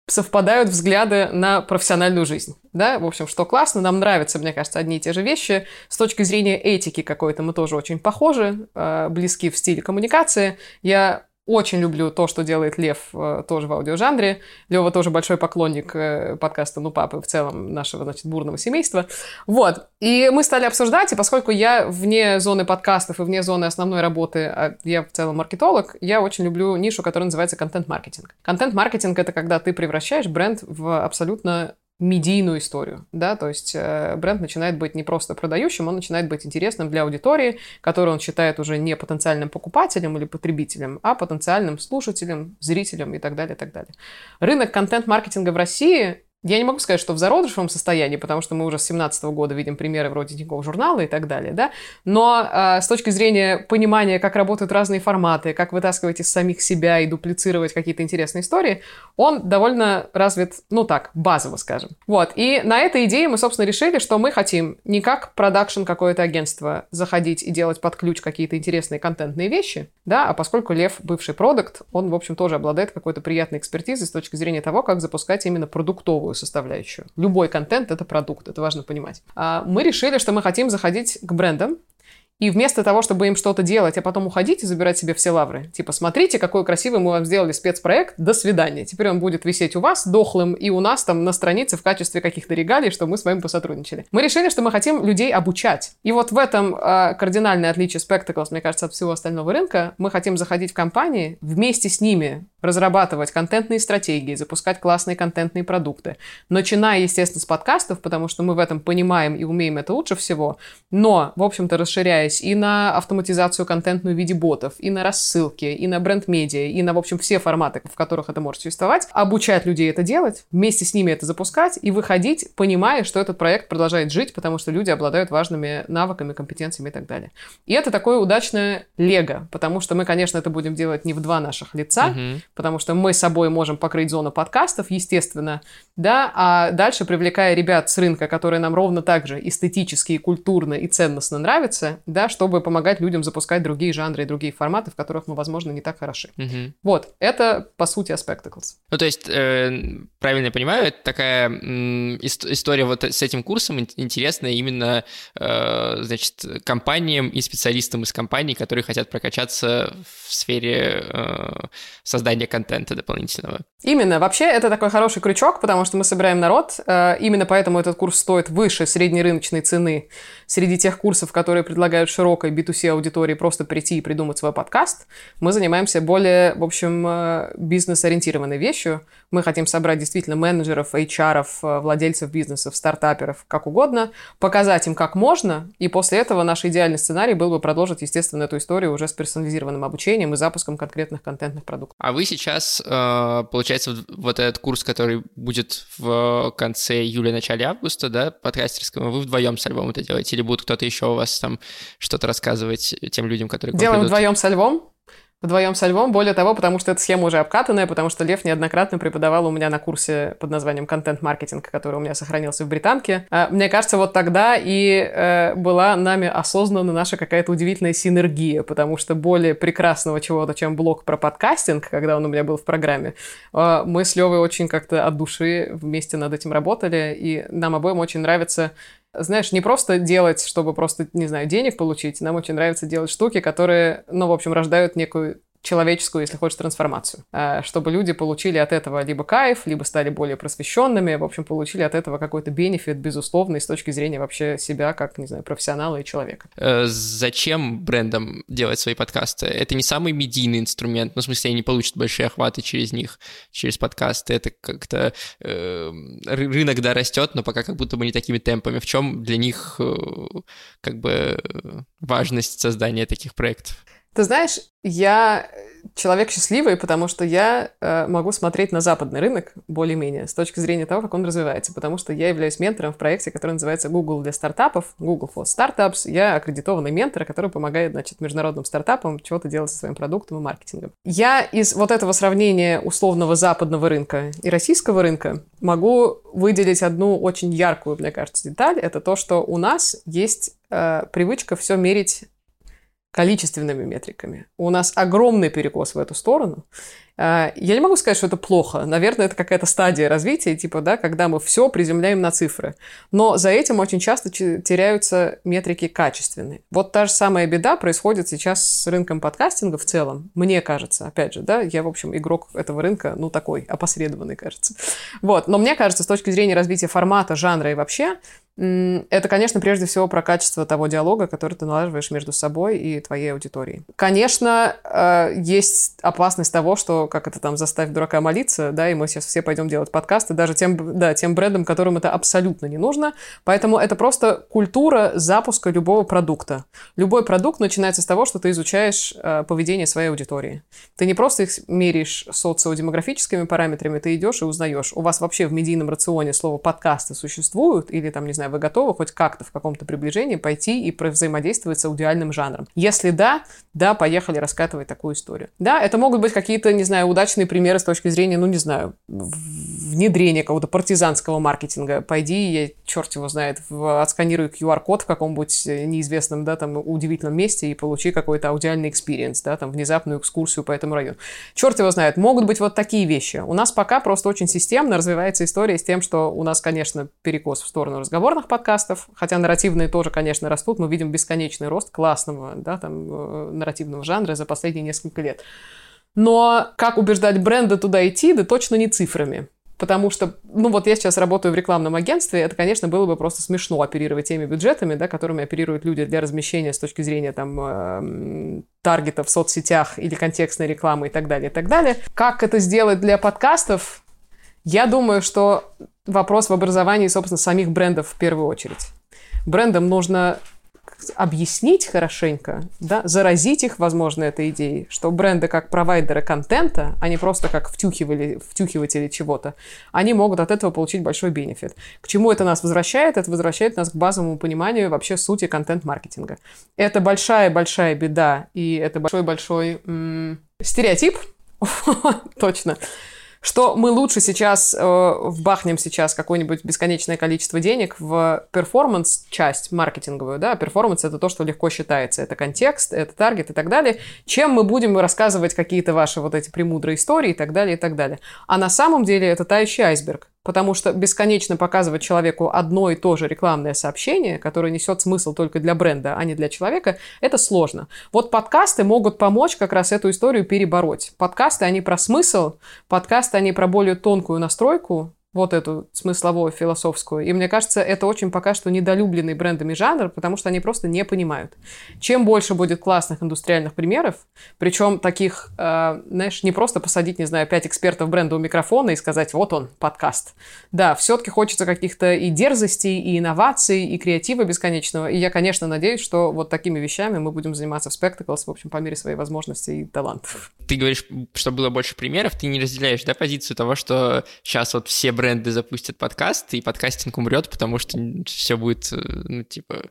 S2: совпадают взгляды на профессиональную жизнь. Да, в общем, что классно, нам нравятся, мне кажется, одни и те же вещи. С точки зрения этики какой-то мы тоже очень похожи, э, близки в стиле коммуникации. Я очень люблю то, что делает Лев э, тоже в аудиожанре. Лева тоже большой поклонник э, подкаста «Ну, папы» в целом нашего, значит, бурного семейства. Вот. И мы стали обсуждать, и поскольку я вне зоны подкастов и вне зоны основной работы, а я в целом маркетолог, я очень люблю нишу, которая называется контент-маркетинг. Контент-маркетинг — это когда ты превращаешь бренд в абсолютно медийную историю, да, то есть э, бренд начинает быть не просто продающим, он начинает быть интересным для аудитории, которую он считает уже не потенциальным покупателем или потребителем, а потенциальным слушателем, зрителем и так далее, и так далее. Рынок контент-маркетинга в России я не могу сказать, что в зародышевом состоянии, потому что мы уже с 17 года видим примеры вроде Тинькофф журнала и так далее, да, но э, с точки зрения понимания, как работают разные форматы, как вытаскивать из самих себя и дуплицировать какие-то интересные истории, он довольно развит, ну так, базово, скажем. Вот, и на этой идее мы, собственно, решили, что мы хотим не как продакшн какое-то агентство заходить и делать под ключ какие-то интересные контентные вещи, да, а поскольку Лев бывший продукт, он, в общем, тоже обладает какой-то приятной экспертизой с точки зрения того, как запускать именно продуктовую продуктовую составляющую. Любой контент — это продукт, это важно понимать. А мы решили, что мы хотим заходить к брендам, и вместо того, чтобы им что-то делать, а потом уходить и забирать себе все лавры, типа, смотрите, какой красивый мы вам сделали спецпроект, до свидания. Теперь он будет висеть у вас дохлым и у нас там на странице в качестве каких-то регалий, что мы с вами посотрудничали. Мы решили, что мы хотим людей обучать. И вот в этом э, кардинальное отличие Spectacles, мне кажется, от всего остального рынка. Мы хотим заходить в компании, вместе с ними разрабатывать контентные стратегии, запускать классные контентные продукты. Начиная, естественно, с подкастов, потому что мы в этом понимаем и умеем это лучше всего, но, в общем-то, расширяясь и на автоматизацию контентную в виде ботов, и на рассылки, и на бренд-медиа, и на, в общем, все форматы, в которых это может существовать, обучать людей это делать, вместе с ними это запускать и выходить, понимая, что этот проект продолжает жить, потому что люди обладают важными навыками, компетенциями и так далее. И это такое удачное лего, потому что мы, конечно, это будем делать не в два наших лица, uh-huh потому что мы собой можем покрыть зону подкастов, естественно, да, а дальше, привлекая ребят с рынка, которые нам ровно так же эстетически, и культурно и ценностно нравятся, да, чтобы помогать людям запускать другие жанры и другие форматы, в которых мы, возможно, не так хороши. Угу. Вот, это, по сути, Aspectacles.
S1: Ну, то есть, э, правильно я понимаю, это такая э, история вот с этим курсом интересная именно, э, значит, компаниям и специалистам из компаний, которые хотят прокачаться в сфере э, создания контента дополнительного.
S2: Именно. Вообще, это такой хороший крючок, потому что мы собираем народ. Э, именно поэтому этот курс стоит выше среднерыночной цены среди тех курсов, которые предлагают широкой B2C аудитории просто прийти и придумать свой подкаст. Мы занимаемся более, в общем, э, бизнес-ориентированной вещью. Мы хотим собрать действительно менеджеров, HR, э, владельцев бизнесов, стартаперов, как угодно, показать им, как можно, и после этого наш идеальный сценарий был бы продолжить, естественно, эту историю уже с персонализированным обучением и запуском конкретных контентных продуктов.
S1: А вы сейчас, получается, получается, вот этот курс, который будет в конце июля, начале августа, да, подкастерского, вы вдвоем с альбомом это делаете? Или будет кто-то еще у вас там что-то рассказывать тем людям, которые
S2: Делаем вдвоем с альбом вдвоем со Львом. Более того, потому что эта схема уже обкатанная, потому что Лев неоднократно преподавал у меня на курсе под названием «Контент-маркетинг», который у меня сохранился в Британке. А, мне кажется, вот тогда и э, была нами осознана наша какая-то удивительная синергия, потому что более прекрасного чего-то, чем блог про подкастинг, когда он у меня был в программе, э, мы с Левой очень как-то от души вместе над этим работали, и нам обоим очень нравится знаешь, не просто делать, чтобы просто, не знаю, денег получить. Нам очень нравится делать штуки, которые, ну, в общем, рождают некую человеческую, если хочешь, трансформацию. А, чтобы люди получили от этого либо кайф, либо стали более просвещенными, в общем, получили от этого какой-то бенефит, безусловный, с точки зрения вообще себя, как, не знаю, профессионала и человека.
S1: Э, зачем брендам делать свои подкасты? Это не самый медийный инструмент, ну, в смысле, они не получат большие охваты через них, через подкасты. Это как-то э, рынок, да, растет, но пока как будто бы не такими темпами. В чем для них э, как бы важность создания таких проектов?
S2: Ты знаешь, я человек счастливый, потому что я э, могу смотреть на западный рынок более-менее с точки зрения того, как он развивается, потому что я являюсь ментором в проекте, который называется Google для стартапов, Google for Startups. Я аккредитованный ментор, который помогает, значит, международным стартапам чего-то делать со своим продуктом и маркетингом. Я из вот этого сравнения условного западного рынка и российского рынка могу выделить одну очень яркую, мне кажется, деталь. Это то, что у нас есть э, привычка все мерить количественными метриками. У нас огромный перекос в эту сторону. А, я не могу сказать, что это плохо. Наверное, это какая-то стадия развития, типа, да, когда мы все приземляем на цифры. Но за этим очень часто теряются метрики качественные. Вот та же самая беда происходит сейчас с рынком подкастинга в целом. Мне кажется, опять же, да, я, в общем, игрок этого рынка, ну, такой, опосредованный, кажется. Вот, но мне кажется, с точки зрения развития формата, жанра и вообще, это, конечно, прежде всего про качество того диалога, который ты налаживаешь между собой и твоей аудиторией. Конечно, э, есть опасность того, что, как это там, заставь дурака молиться, да, и мы сейчас все пойдем делать подкасты, даже тем, да, тем брендам, которым это абсолютно не нужно. Поэтому это просто культура запуска любого продукта. Любой продукт начинается с того, что ты изучаешь э, поведение своей аудитории. Ты не просто их меряешь социодемографическими параметрами, ты идешь и узнаешь, у вас вообще в медийном рационе слово подкасты существуют или там, не знаю, знаю, вы готовы хоть как-то в каком-то приближении пойти и взаимодействовать с аудиальным жанром? Если да, да, поехали раскатывать такую историю. Да, это могут быть какие-то, не знаю, удачные примеры с точки зрения, ну, не знаю, внедрения какого-то партизанского маркетинга. Пойди, я, черт его знает, в, отсканируй QR-код в каком-нибудь неизвестном, да, там, удивительном месте и получи какой-то аудиальный experience, да, там, внезапную экскурсию по этому району. Черт его знает, могут быть вот такие вещи. У нас пока просто очень системно развивается история с тем, что у нас, конечно, перекос в сторону разговора, разговорных подкастов, хотя нарративные тоже, конечно, растут, мы видим бесконечный рост классного, да, там, э, нарративного жанра за последние несколько лет. Но как убеждать бренды туда идти, да точно не цифрами. Потому что, ну вот я сейчас работаю в рекламном агентстве, это, конечно, было бы просто смешно оперировать теми бюджетами, да, которыми оперируют люди для размещения с точки зрения там э, таргета в соцсетях или контекстной рекламы и так далее, и так далее. Как это сделать для подкастов? Я думаю, что вопрос в образовании, собственно, самих брендов в первую очередь. Брендам нужно объяснить хорошенько, да, заразить их, возможно, этой идеей, что бренды как провайдеры контента, а не просто как втюхивали, втюхиватели чего-то, они могут от этого получить большой бенефит. К чему это нас возвращает? Это возвращает нас к базовому пониманию вообще сути контент-маркетинга. Это большая-большая беда, и это большой-большой стереотип, (laughs) точно, что мы лучше сейчас э, вбахнем сейчас какое-нибудь бесконечное количество денег в перформанс-часть маркетинговую, да, перформанс — это то, что легко считается, это контекст, это таргет и так далее, чем мы будем рассказывать какие-то ваши вот эти премудрые истории и так далее, и так далее. А на самом деле это тающий айсберг. Потому что бесконечно показывать человеку одно и то же рекламное сообщение, которое несет смысл только для бренда, а не для человека, это сложно. Вот подкасты могут помочь как раз эту историю перебороть. Подкасты, они про смысл, подкасты, они про более тонкую настройку, вот эту смысловую, философскую. И мне кажется, это очень пока что недолюбленный брендами жанр, потому что они просто не понимают. Чем больше будет классных индустриальных примеров, причем таких, э, знаешь, не просто посадить, не знаю, пять экспертов бренда у микрофона и сказать, вот он, подкаст. Да, все-таки хочется каких-то и дерзостей, и инноваций, и креатива бесконечного. И я, конечно, надеюсь, что вот такими вещами мы будем заниматься в Spectacles, в общем, по мере своей возможности и талантов.
S1: Ты говоришь, что было больше примеров, ты не разделяешь, да, позицию того, что сейчас вот все бренды бренды запустят подкаст, и подкастинг умрет, потому что все будет, э, ну, типа,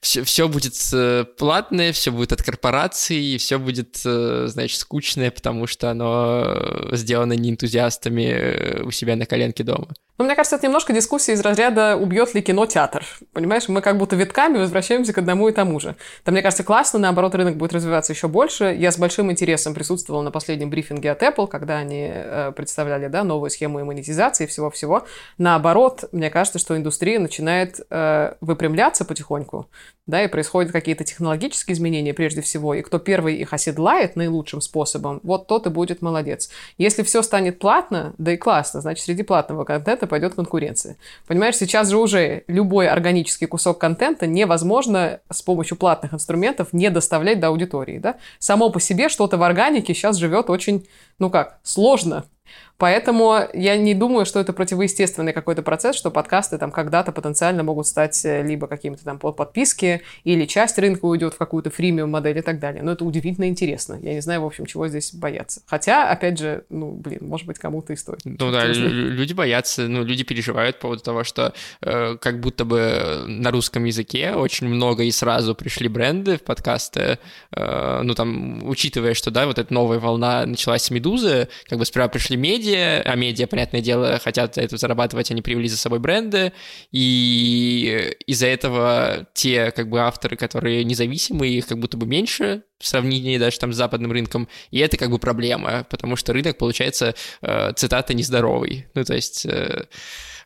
S1: все, все будет э, платное, все будет от корпораций, и все будет, э, значит, скучное, потому что оно сделано не энтузиастами у себя на коленке дома.
S2: Ну, мне кажется, это немножко дискуссия из разряда «убьет ли кино театр?». Понимаешь, мы как будто витками возвращаемся к одному и тому же. Там, мне кажется, классно, наоборот, рынок будет развиваться еще больше. Я с большим интересом присутствовала на последнем брифинге от Apple, когда они э, представляли да, новую схему монетизации всего-всего. Наоборот, мне кажется, что индустрия начинает э, выпрямляться потихоньку, да, и происходят какие-то технологические изменения прежде всего, и кто первый их оседлает наилучшим способом, вот тот и будет молодец. Если все станет платно, да и классно, значит, среди платного контента пойдет конкуренция. Понимаешь, сейчас же уже любой органический кусок контента невозможно с помощью платных инструментов не доставлять до аудитории. Да? Само по себе что-то в органике сейчас живет очень, ну как, сложно. Поэтому я не думаю, что это противоестественный какой-то процесс, что подкасты там когда-то потенциально могут стать э, либо какими-то там под подписки, или часть рынка уйдет в какую-то фримиум модель и так далее. Но это удивительно интересно. Я не знаю, в общем, чего здесь бояться. Хотя, опять же, ну, блин, может быть, кому-то и стоит.
S1: Ну да, люди боятся, ну, люди переживают по поводу того, что э, как будто бы на русском языке очень много и сразу пришли бренды в подкасты, э, ну, там, учитывая, что, да, вот эта новая волна началась с «Медузы», как бы сперва пришли медиа, медиа, а медиа, понятное дело, хотят это зарабатывать, они привели за собой бренды, и из-за этого те, как бы, авторы, которые независимые, их как будто бы меньше в сравнении даже там с западным рынком, и это как бы проблема, потому что рынок, получается, э, цитата, нездоровый. Ну, то есть э,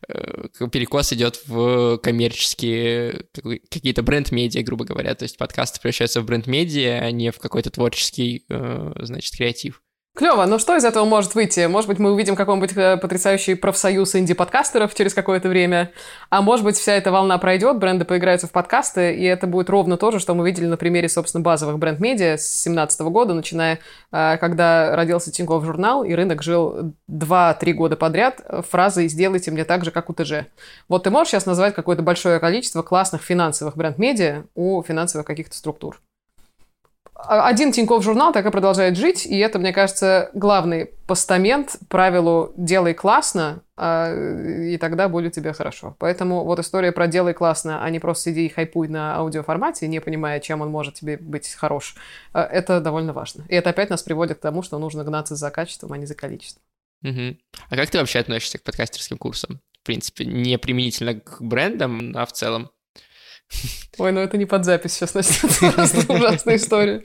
S1: э, перекос идет в коммерческие какие-то бренд-медиа, грубо говоря, то есть подкасты превращаются в бренд-медиа, а не в какой-то творческий, значит, креатив.
S2: Клево, но что из этого может выйти? Может быть, мы увидим какой-нибудь э, потрясающий профсоюз инди-подкастеров через какое-то время, а может быть, вся эта волна пройдет, бренды поиграются в подкасты, и это будет ровно то же, что мы видели на примере, собственно, базовых бренд-медиа с 2017 года, начиная, э, когда родился Тинькофф журнал, и рынок жил 2-3 года подряд фразой «сделайте мне так же, как у ТЖ». Вот ты можешь сейчас назвать какое-то большое количество классных финансовых бренд-медиа у финансовых каких-то структур? А, один Тинькофф журнал так и продолжает жить, и это, мне кажется, главный постамент правилу «делай классно», а, и тогда будет тебе хорошо. Поэтому вот история про «делай классно», а не просто сиди и хайпуй на аудиоформате, не понимая, чем он может тебе быть хорош, а, это довольно важно. И это опять нас приводит к тому, что нужно гнаться за качеством, а не за количеством.
S1: Угу. А как ты вообще относишься к подкастерским курсам? В принципе, не применительно к брендам, а в целом?
S2: Ой, ну это не под запись сейчас начнется. (laughs) Ужасная история.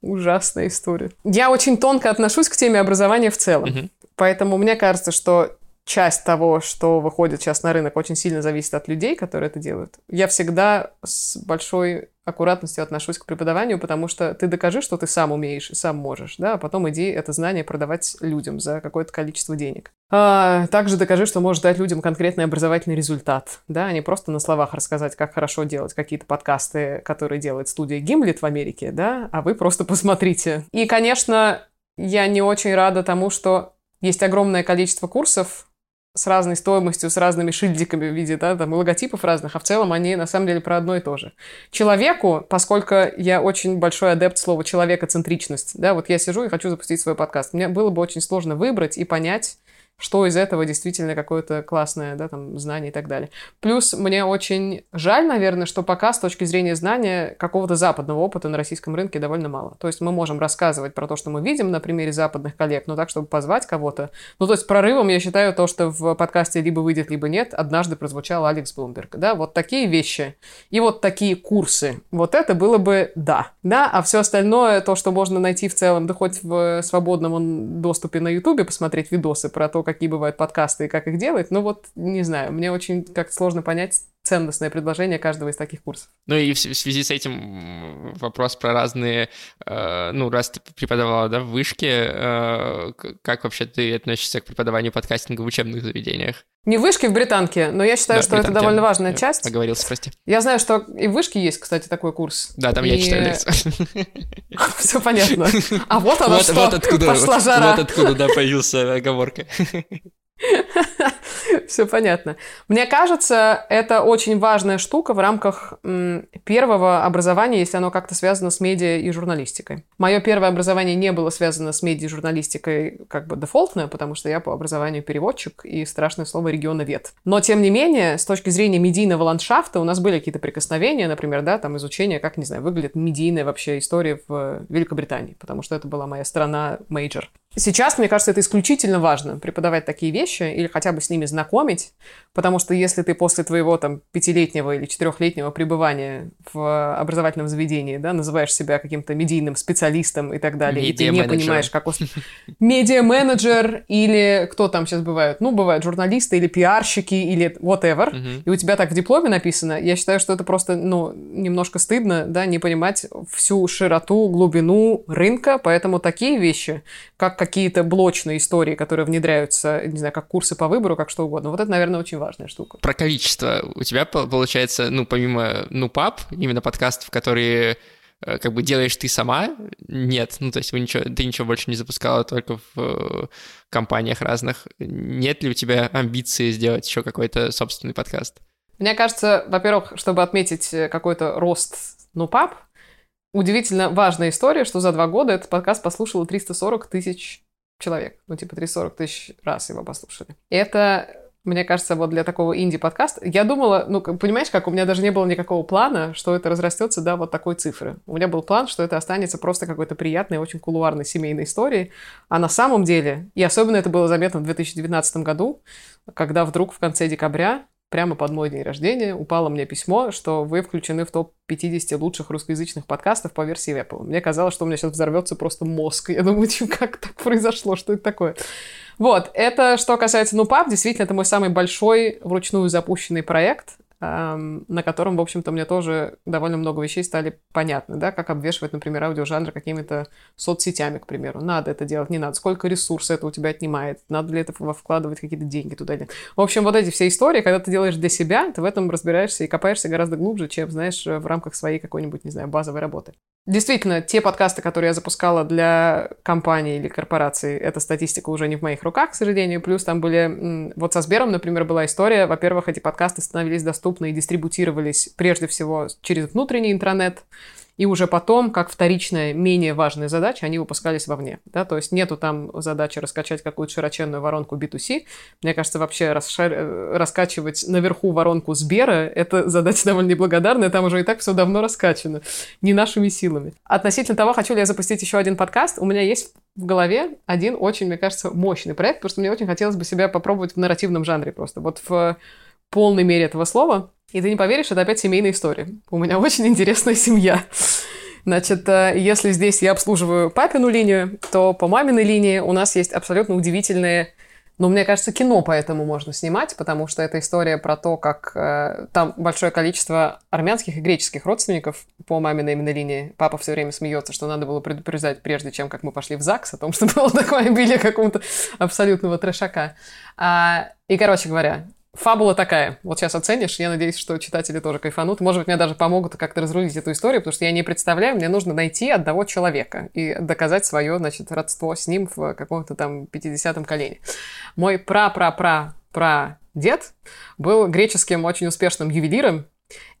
S2: Ужасная история. Я очень тонко отношусь к теме образования в целом. Поэтому мне кажется, что часть того, что выходит сейчас на рынок, очень сильно зависит от людей, которые это делают. Я всегда с большой аккуратностью отношусь к преподаванию, потому что ты докажи, что ты сам умеешь и сам можешь, да, а потом иди это знание продавать людям за какое-то количество денег. А, также докажи, что можешь дать людям конкретный образовательный результат, да, а не просто на словах рассказать, как хорошо делать какие-то подкасты, которые делает студия Гимлет в Америке, да, а вы просто посмотрите. И, конечно, я не очень рада тому, что есть огромное количество курсов, с разной стоимостью, с разными шильдиками в виде да, там, логотипов разных, а в целом они на самом деле про одно и то же. Человеку, поскольку я очень большой адепт слова человекоцентричность, да, вот я сижу и хочу запустить свой подкаст, мне было бы очень сложно выбрать и понять, что из этого действительно какое-то классное, да, там, знание и так далее. Плюс мне очень жаль, наверное, что пока с точки зрения знания какого-то западного опыта на российском рынке довольно мало. То есть мы можем рассказывать про то, что мы видим на примере западных коллег, но так, чтобы позвать кого-то. Ну, то есть прорывом я считаю то, что в подкасте либо выйдет, либо нет, однажды прозвучал Алекс Блумберг, да, вот такие вещи и вот такие курсы. Вот это было бы да, да, а все остальное, то, что можно найти в целом, да хоть в свободном доступе на Ютубе, посмотреть видосы про то, какие бывают подкасты и как их делать, но вот, не знаю, мне очень как-то сложно понять ценностное предложение каждого из таких курсов.
S1: Ну и в, связи с этим вопрос про разные, э, ну, раз ты преподавала, да, в вышке, э, как вообще ты относишься к преподаванию подкастинга в учебных заведениях?
S2: Не в вышке, в британке, но я считаю, да, что это довольно важная
S1: я
S2: часть.
S1: Оговорился, прости.
S2: Я знаю, что и в вышке есть, кстати, такой курс.
S1: Да, там и... я читаю лекцию. (laughs)
S2: Все понятно. А вот она что, (laughs) пошла жара.
S1: Вот откуда, да, появился оговорка. (laughs) (laughs)
S2: Все понятно. Мне кажется, это очень важная штука в рамках первого образования, если оно как-то связано с медиа и журналистикой. Мое первое образование не было связано с медиа и журналистикой как бы дефолтное, потому что я по образованию переводчик и страшное слово регионовед. Но, тем не менее, с точки зрения медийного ландшафта у нас были какие-то прикосновения, например, да, там изучение, как, не знаю, выглядит медийная вообще история в Великобритании, потому что это была моя страна major. Сейчас, мне кажется, это исключительно важно, преподавать такие вещи или хотя бы с ними знакомить, потому что если ты после твоего там пятилетнего или четырехлетнего пребывания в образовательном заведении, да, называешь себя каким-то медийным специалистом и так далее, и ты не понимаешь, как... Медиа-менеджер или кто там сейчас бывают? Ну, бывают журналисты или пиарщики или whatever, и у тебя так в дипломе написано, я считаю, что это просто, ну, немножко стыдно, да, не понимать всю широту, глубину рынка, поэтому такие вещи, как какие-то блочные истории, которые внедряются, не знаю, как курсы по выбору, как что угодно. Вот это, наверное, очень важная штука.
S1: Про количество. У тебя, получается, ну, помимо ну пап, именно подкастов, которые э, как бы делаешь ты сама? Нет. Ну, то есть вы ничего, ты ничего больше не запускала, только в э, компаниях разных. Нет ли у тебя амбиции сделать еще какой-то собственный подкаст?
S2: Мне кажется, во-первых, чтобы отметить э, какой-то рост ну пап, удивительно важная история, что за два года этот подкаст послушало 340 тысяч человек. Ну, типа 340 тысяч раз его послушали. Это мне кажется, вот для такого инди-подкаста, я думала, ну, понимаешь, как у меня даже не было никакого плана, что это разрастется до вот такой цифры. У меня был план, что это останется просто какой-то приятной, очень кулуарной семейной историей. А на самом деле, и особенно это было заметно в 2019 году, когда вдруг в конце декабря прямо под мой день рождения упало мне письмо, что вы включены в топ-50 лучших русскоязычных подкастов по версии Apple. Мне казалось, что у меня сейчас взорвется просто мозг. Я думаю, (laughs) как так произошло, что это такое? Вот, это что касается NuPub, действительно, это мой самый большой вручную запущенный проект на котором, в общем-то, мне тоже довольно много вещей стали понятны, да, как обвешивать, например, аудиожанр какими-то соцсетями, к примеру. Надо это делать, не надо. Сколько ресурсов это у тебя отнимает? Надо ли это вкладывать какие-то деньги туда или В общем, вот эти все истории, когда ты делаешь для себя, ты в этом разбираешься и копаешься гораздо глубже, чем, знаешь, в рамках своей какой-нибудь, не знаю, базовой работы. Действительно, те подкасты, которые я запускала для компании или корпорации, эта статистика уже не в моих руках, к сожалению. Плюс там были... Вот со Сбером, например, была история. Во-первых, эти подкасты становились доступны и дистрибутировались прежде всего через внутренний интернет и уже потом, как вторичная, менее важная задача, они выпускались вовне. Да? То есть нету там задачи раскачать какую-то широченную воронку B2C. Мне кажется, вообще расшар... раскачивать наверху воронку Сбера – это задача довольно неблагодарная, там уже и так все давно раскачано, не нашими силами. Относительно того, хочу ли я запустить еще один подкаст, у меня есть в голове один очень, мне кажется, мощный проект, потому что мне очень хотелось бы себя попробовать в нарративном жанре просто. Вот в полной мере этого слова. И ты не поверишь, это опять семейная история. У меня очень интересная семья. Значит, э, если здесь я обслуживаю папину линию, то по маминой линии у нас есть абсолютно удивительные ну, мне кажется, кино поэтому можно снимать, потому что это история про то, как э, там большое количество армянских и греческих родственников по маминой именно линии. Папа все время смеется, что надо было предупреждать, прежде чем как мы пошли в ЗАГС, о том, (laughs) что было такое обилие какого-то абсолютного трешака. А, и, короче говоря, Фабула такая. Вот сейчас оценишь. Я надеюсь, что читатели тоже кайфанут. Может быть, мне даже помогут как-то разрулить эту историю, потому что я не представляю, мне нужно найти одного человека и доказать свое, значит, родство с ним в каком-то там 50-м колене. Мой пра-пра-пра-пра дед был греческим очень успешным ювелиром,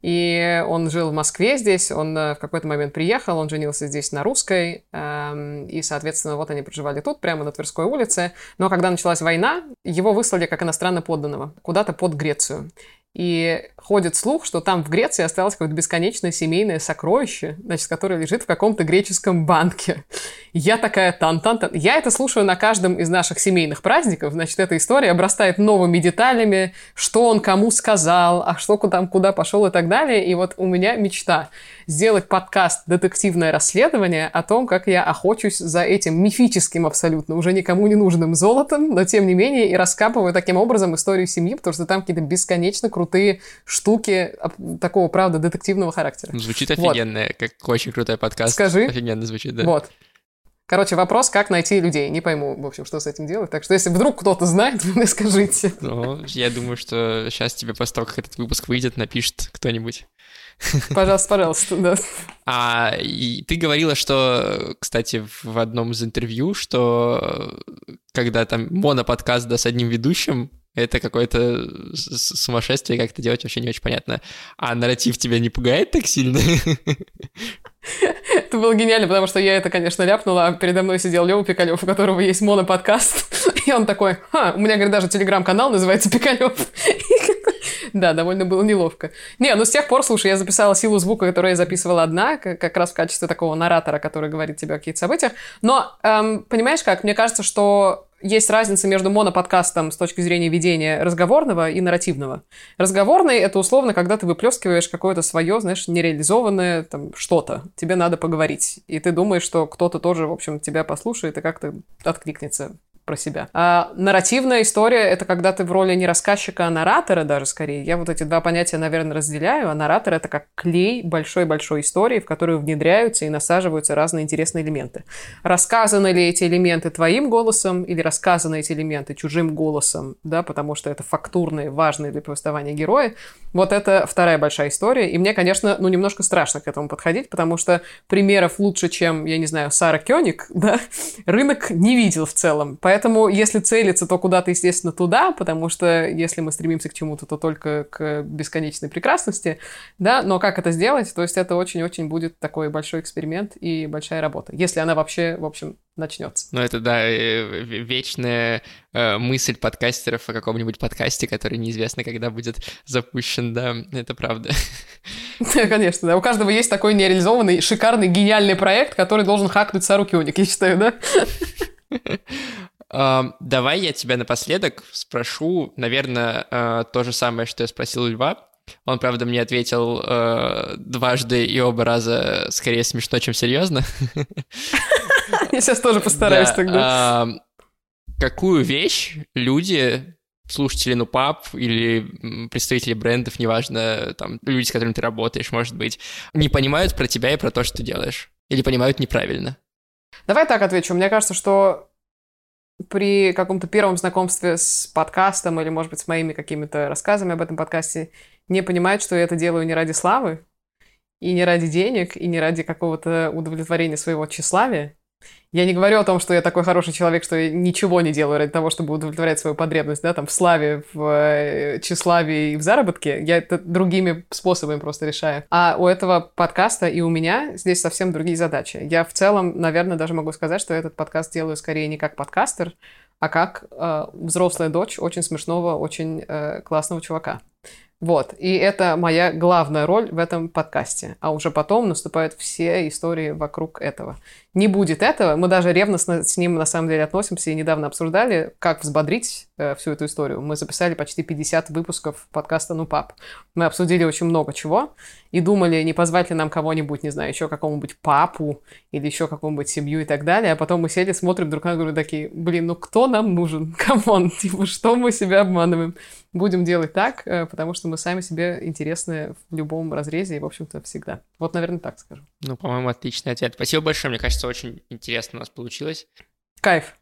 S2: и он жил в Москве здесь, он э, в какой-то момент приехал, он женился здесь на русской, эм, и, соответственно, вот они проживали тут, прямо на Тверской улице. Но когда началась война, его выслали как иностранно подданного куда-то под Грецию. И ходит слух, что там в Греции осталось какое-то бесконечное семейное сокровище, значит, которое лежит в каком-то греческом банке. Я такая тан-тан-тан. Я это слушаю на каждом из наших семейных праздников. Значит, эта история обрастает новыми деталями, что он кому сказал, а что там куда пошел и так далее. И вот у меня мечта сделать подкаст «Детективное расследование» о том, как я охочусь за этим мифическим абсолютно, уже никому не нужным золотом, но тем не менее и раскапываю таким образом историю семьи, потому что там какие-то бесконечно крутые штуки такого, правда, детективного характера.
S1: Звучит офигенно, вот. как очень крутой подкаст.
S2: Скажи.
S1: Офигенно звучит, да.
S2: Вот. Короче, вопрос, как найти людей. Не пойму, в общем, что с этим делать. Так что, если вдруг кто-то знает, вы мне скажите.
S1: Ну, я думаю, что сейчас тебе после того, как этот выпуск выйдет, напишет кто-нибудь.
S2: Пожалуйста, пожалуйста, да.
S1: А и ты говорила, что, кстати, в одном из интервью, что когда там моноподкаст да, с одним ведущим, это какое-то сумасшествие, как это делать, вообще не очень понятно. А нарратив тебя не пугает так сильно?
S2: Это было гениально, потому что я это, конечно, ляпнула, а передо мной сидел Лёва Пикалёв, у которого есть моноподкаст, (laughs) и он такой, ха, у меня, говорит, даже телеграм-канал называется Пикалёв. (laughs) Да, довольно было неловко. Не, ну с тех пор, слушай, я записала силу звука, которую я записывала одна, как раз в качестве такого наратора, который говорит тебе о каких-то событиях. Но, эм, понимаешь как, мне кажется, что есть разница между моноподкастом с точки зрения ведения разговорного и нарративного. Разговорный — это условно, когда ты выплескиваешь какое-то свое, знаешь, нереализованное там что-то. Тебе надо поговорить. И ты думаешь, что кто-то тоже, в общем, тебя послушает и как-то откликнется про себя. А нарративная история — это когда ты в роли не рассказчика, а наратора даже скорее. Я вот эти два понятия, наверное, разделяю. А наратор — это как клей большой-большой истории, в которую внедряются и насаживаются разные интересные элементы. Рассказаны ли эти элементы твоим голосом или рассказаны эти элементы чужим голосом, да, потому что это фактурные, важные для повествования герои. Вот это вторая большая история. И мне, конечно, ну, немножко страшно к этому подходить, потому что примеров лучше, чем, я не знаю, Сара Кёник, (laughs) да, рынок не видел в целом. Поэтому Поэтому, если целиться, то куда-то, естественно, туда, потому что если мы стремимся к чему-то, то только к бесконечной прекрасности, да, но как это сделать? То есть это очень-очень будет такой большой эксперимент и большая работа, если она вообще, в общем, начнется.
S1: Ну, это, да, э, вечная э, мысль подкастеров о каком-нибудь подкасте, который неизвестно, когда будет запущен, да, это правда. (laughs)
S2: Конечно, да. У каждого есть такой нереализованный, шикарный, гениальный проект, который должен хакнуть Сару Кёник, я считаю, да? (laughs)
S1: Давай я тебя напоследок спрошу, наверное, э, то же самое, что я спросил у Льва. Он, правда, мне ответил э, дважды и оба раза скорее смешно, чем серьезно. (laughs)
S2: Я сейчас тоже постараюсь тогда.
S1: Какую вещь люди слушатели ну пап или представители брендов, неважно, там, люди, с которыми ты работаешь, может быть, не понимают про тебя и про то, что ты делаешь? Или понимают неправильно?
S2: Давай так отвечу. Мне кажется, что при каком-то первом знакомстве с подкастом или, может быть, с моими какими-то рассказами об этом подкасте не понимают, что я это делаю не ради славы, и не ради денег, и не ради какого-то удовлетворения своего тщеславия, я не говорю о том, что я такой хороший человек, что я ничего не делаю ради того, чтобы удовлетворять свою потребность, да, там, в славе, в э, тщеславии и в заработке. Я это другими способами просто решаю. А у этого подкаста и у меня здесь совсем другие задачи. Я в целом, наверное, даже могу сказать, что этот подкаст делаю скорее не как подкастер, а как э, взрослая дочь очень смешного, очень э, классного чувака. Вот, и это моя главная роль в этом подкасте. А уже потом наступают все истории вокруг этого. Не будет этого, мы даже ревностно с ним на самом деле относимся и недавно обсуждали, как взбодрить э, всю эту историю. Мы записали почти 50 выпусков подкаста «Ну, пап». Мы обсудили очень много чего и думали, не позвать ли нам кого-нибудь, не знаю, еще какому-нибудь папу или еще какому-нибудь семью и так далее. А потом мы сели, смотрим друг на друга такие, блин, ну кто нам нужен? (laughs) Come on, типа, что мы себя обманываем? Будем делать так, э, потому что мы сами себе интересны в любом разрезе и, в общем-то, всегда. Вот, наверное, так скажу.
S1: Ну, по-моему, отличный ответ. Спасибо большое, мне кажется, очень интересно у нас получилось.
S2: Кайф.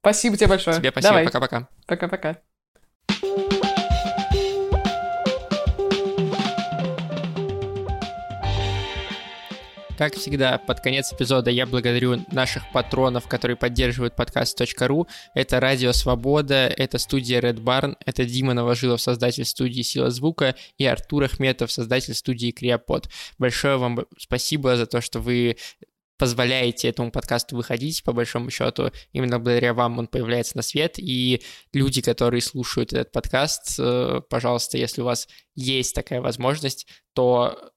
S2: Спасибо тебе большое.
S1: Тебе спасибо, пока-пока.
S2: Пока-пока.
S1: Как всегда, под конец эпизода я благодарю наших патронов, которые поддерживают подкаст.ру. Это Радио Свобода, это студия Red Barn, это Дима Новожилов, создатель студии Сила Звука, и Артур Ахметов, создатель студии Криопод. Большое вам спасибо за то, что вы позволяете этому подкасту выходить, по большому счету. Именно благодаря вам он появляется на свет. И люди, которые слушают этот подкаст, э, пожалуйста, если у вас есть такая возможность, то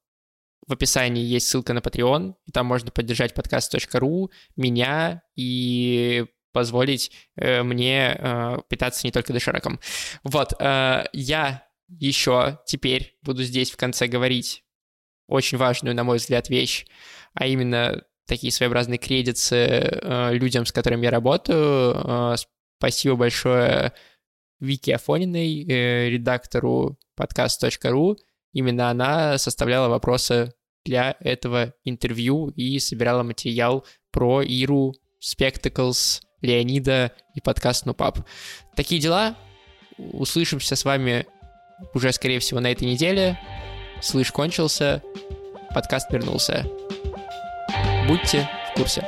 S1: в описании есть ссылка на Patreon, там можно поддержать подкаст.ру, меня и позволить э, мне э, питаться не только дошираком. Вот, э, я еще теперь буду здесь в конце говорить очень важную, на мой взгляд, вещь, а именно такие своеобразные кредиты э, людям, с которыми я работаю. Э, спасибо большое Вики Афониной, э, редактору подкаст.ру. Именно она составляла вопросы для этого интервью и собирала материал про Иру, Spectacles, Леонида и подкаст Нупап. Такие дела. Услышимся с вами уже, скорее всего, на этой неделе. Слышь кончился, подкаст вернулся. Будьте в курсе.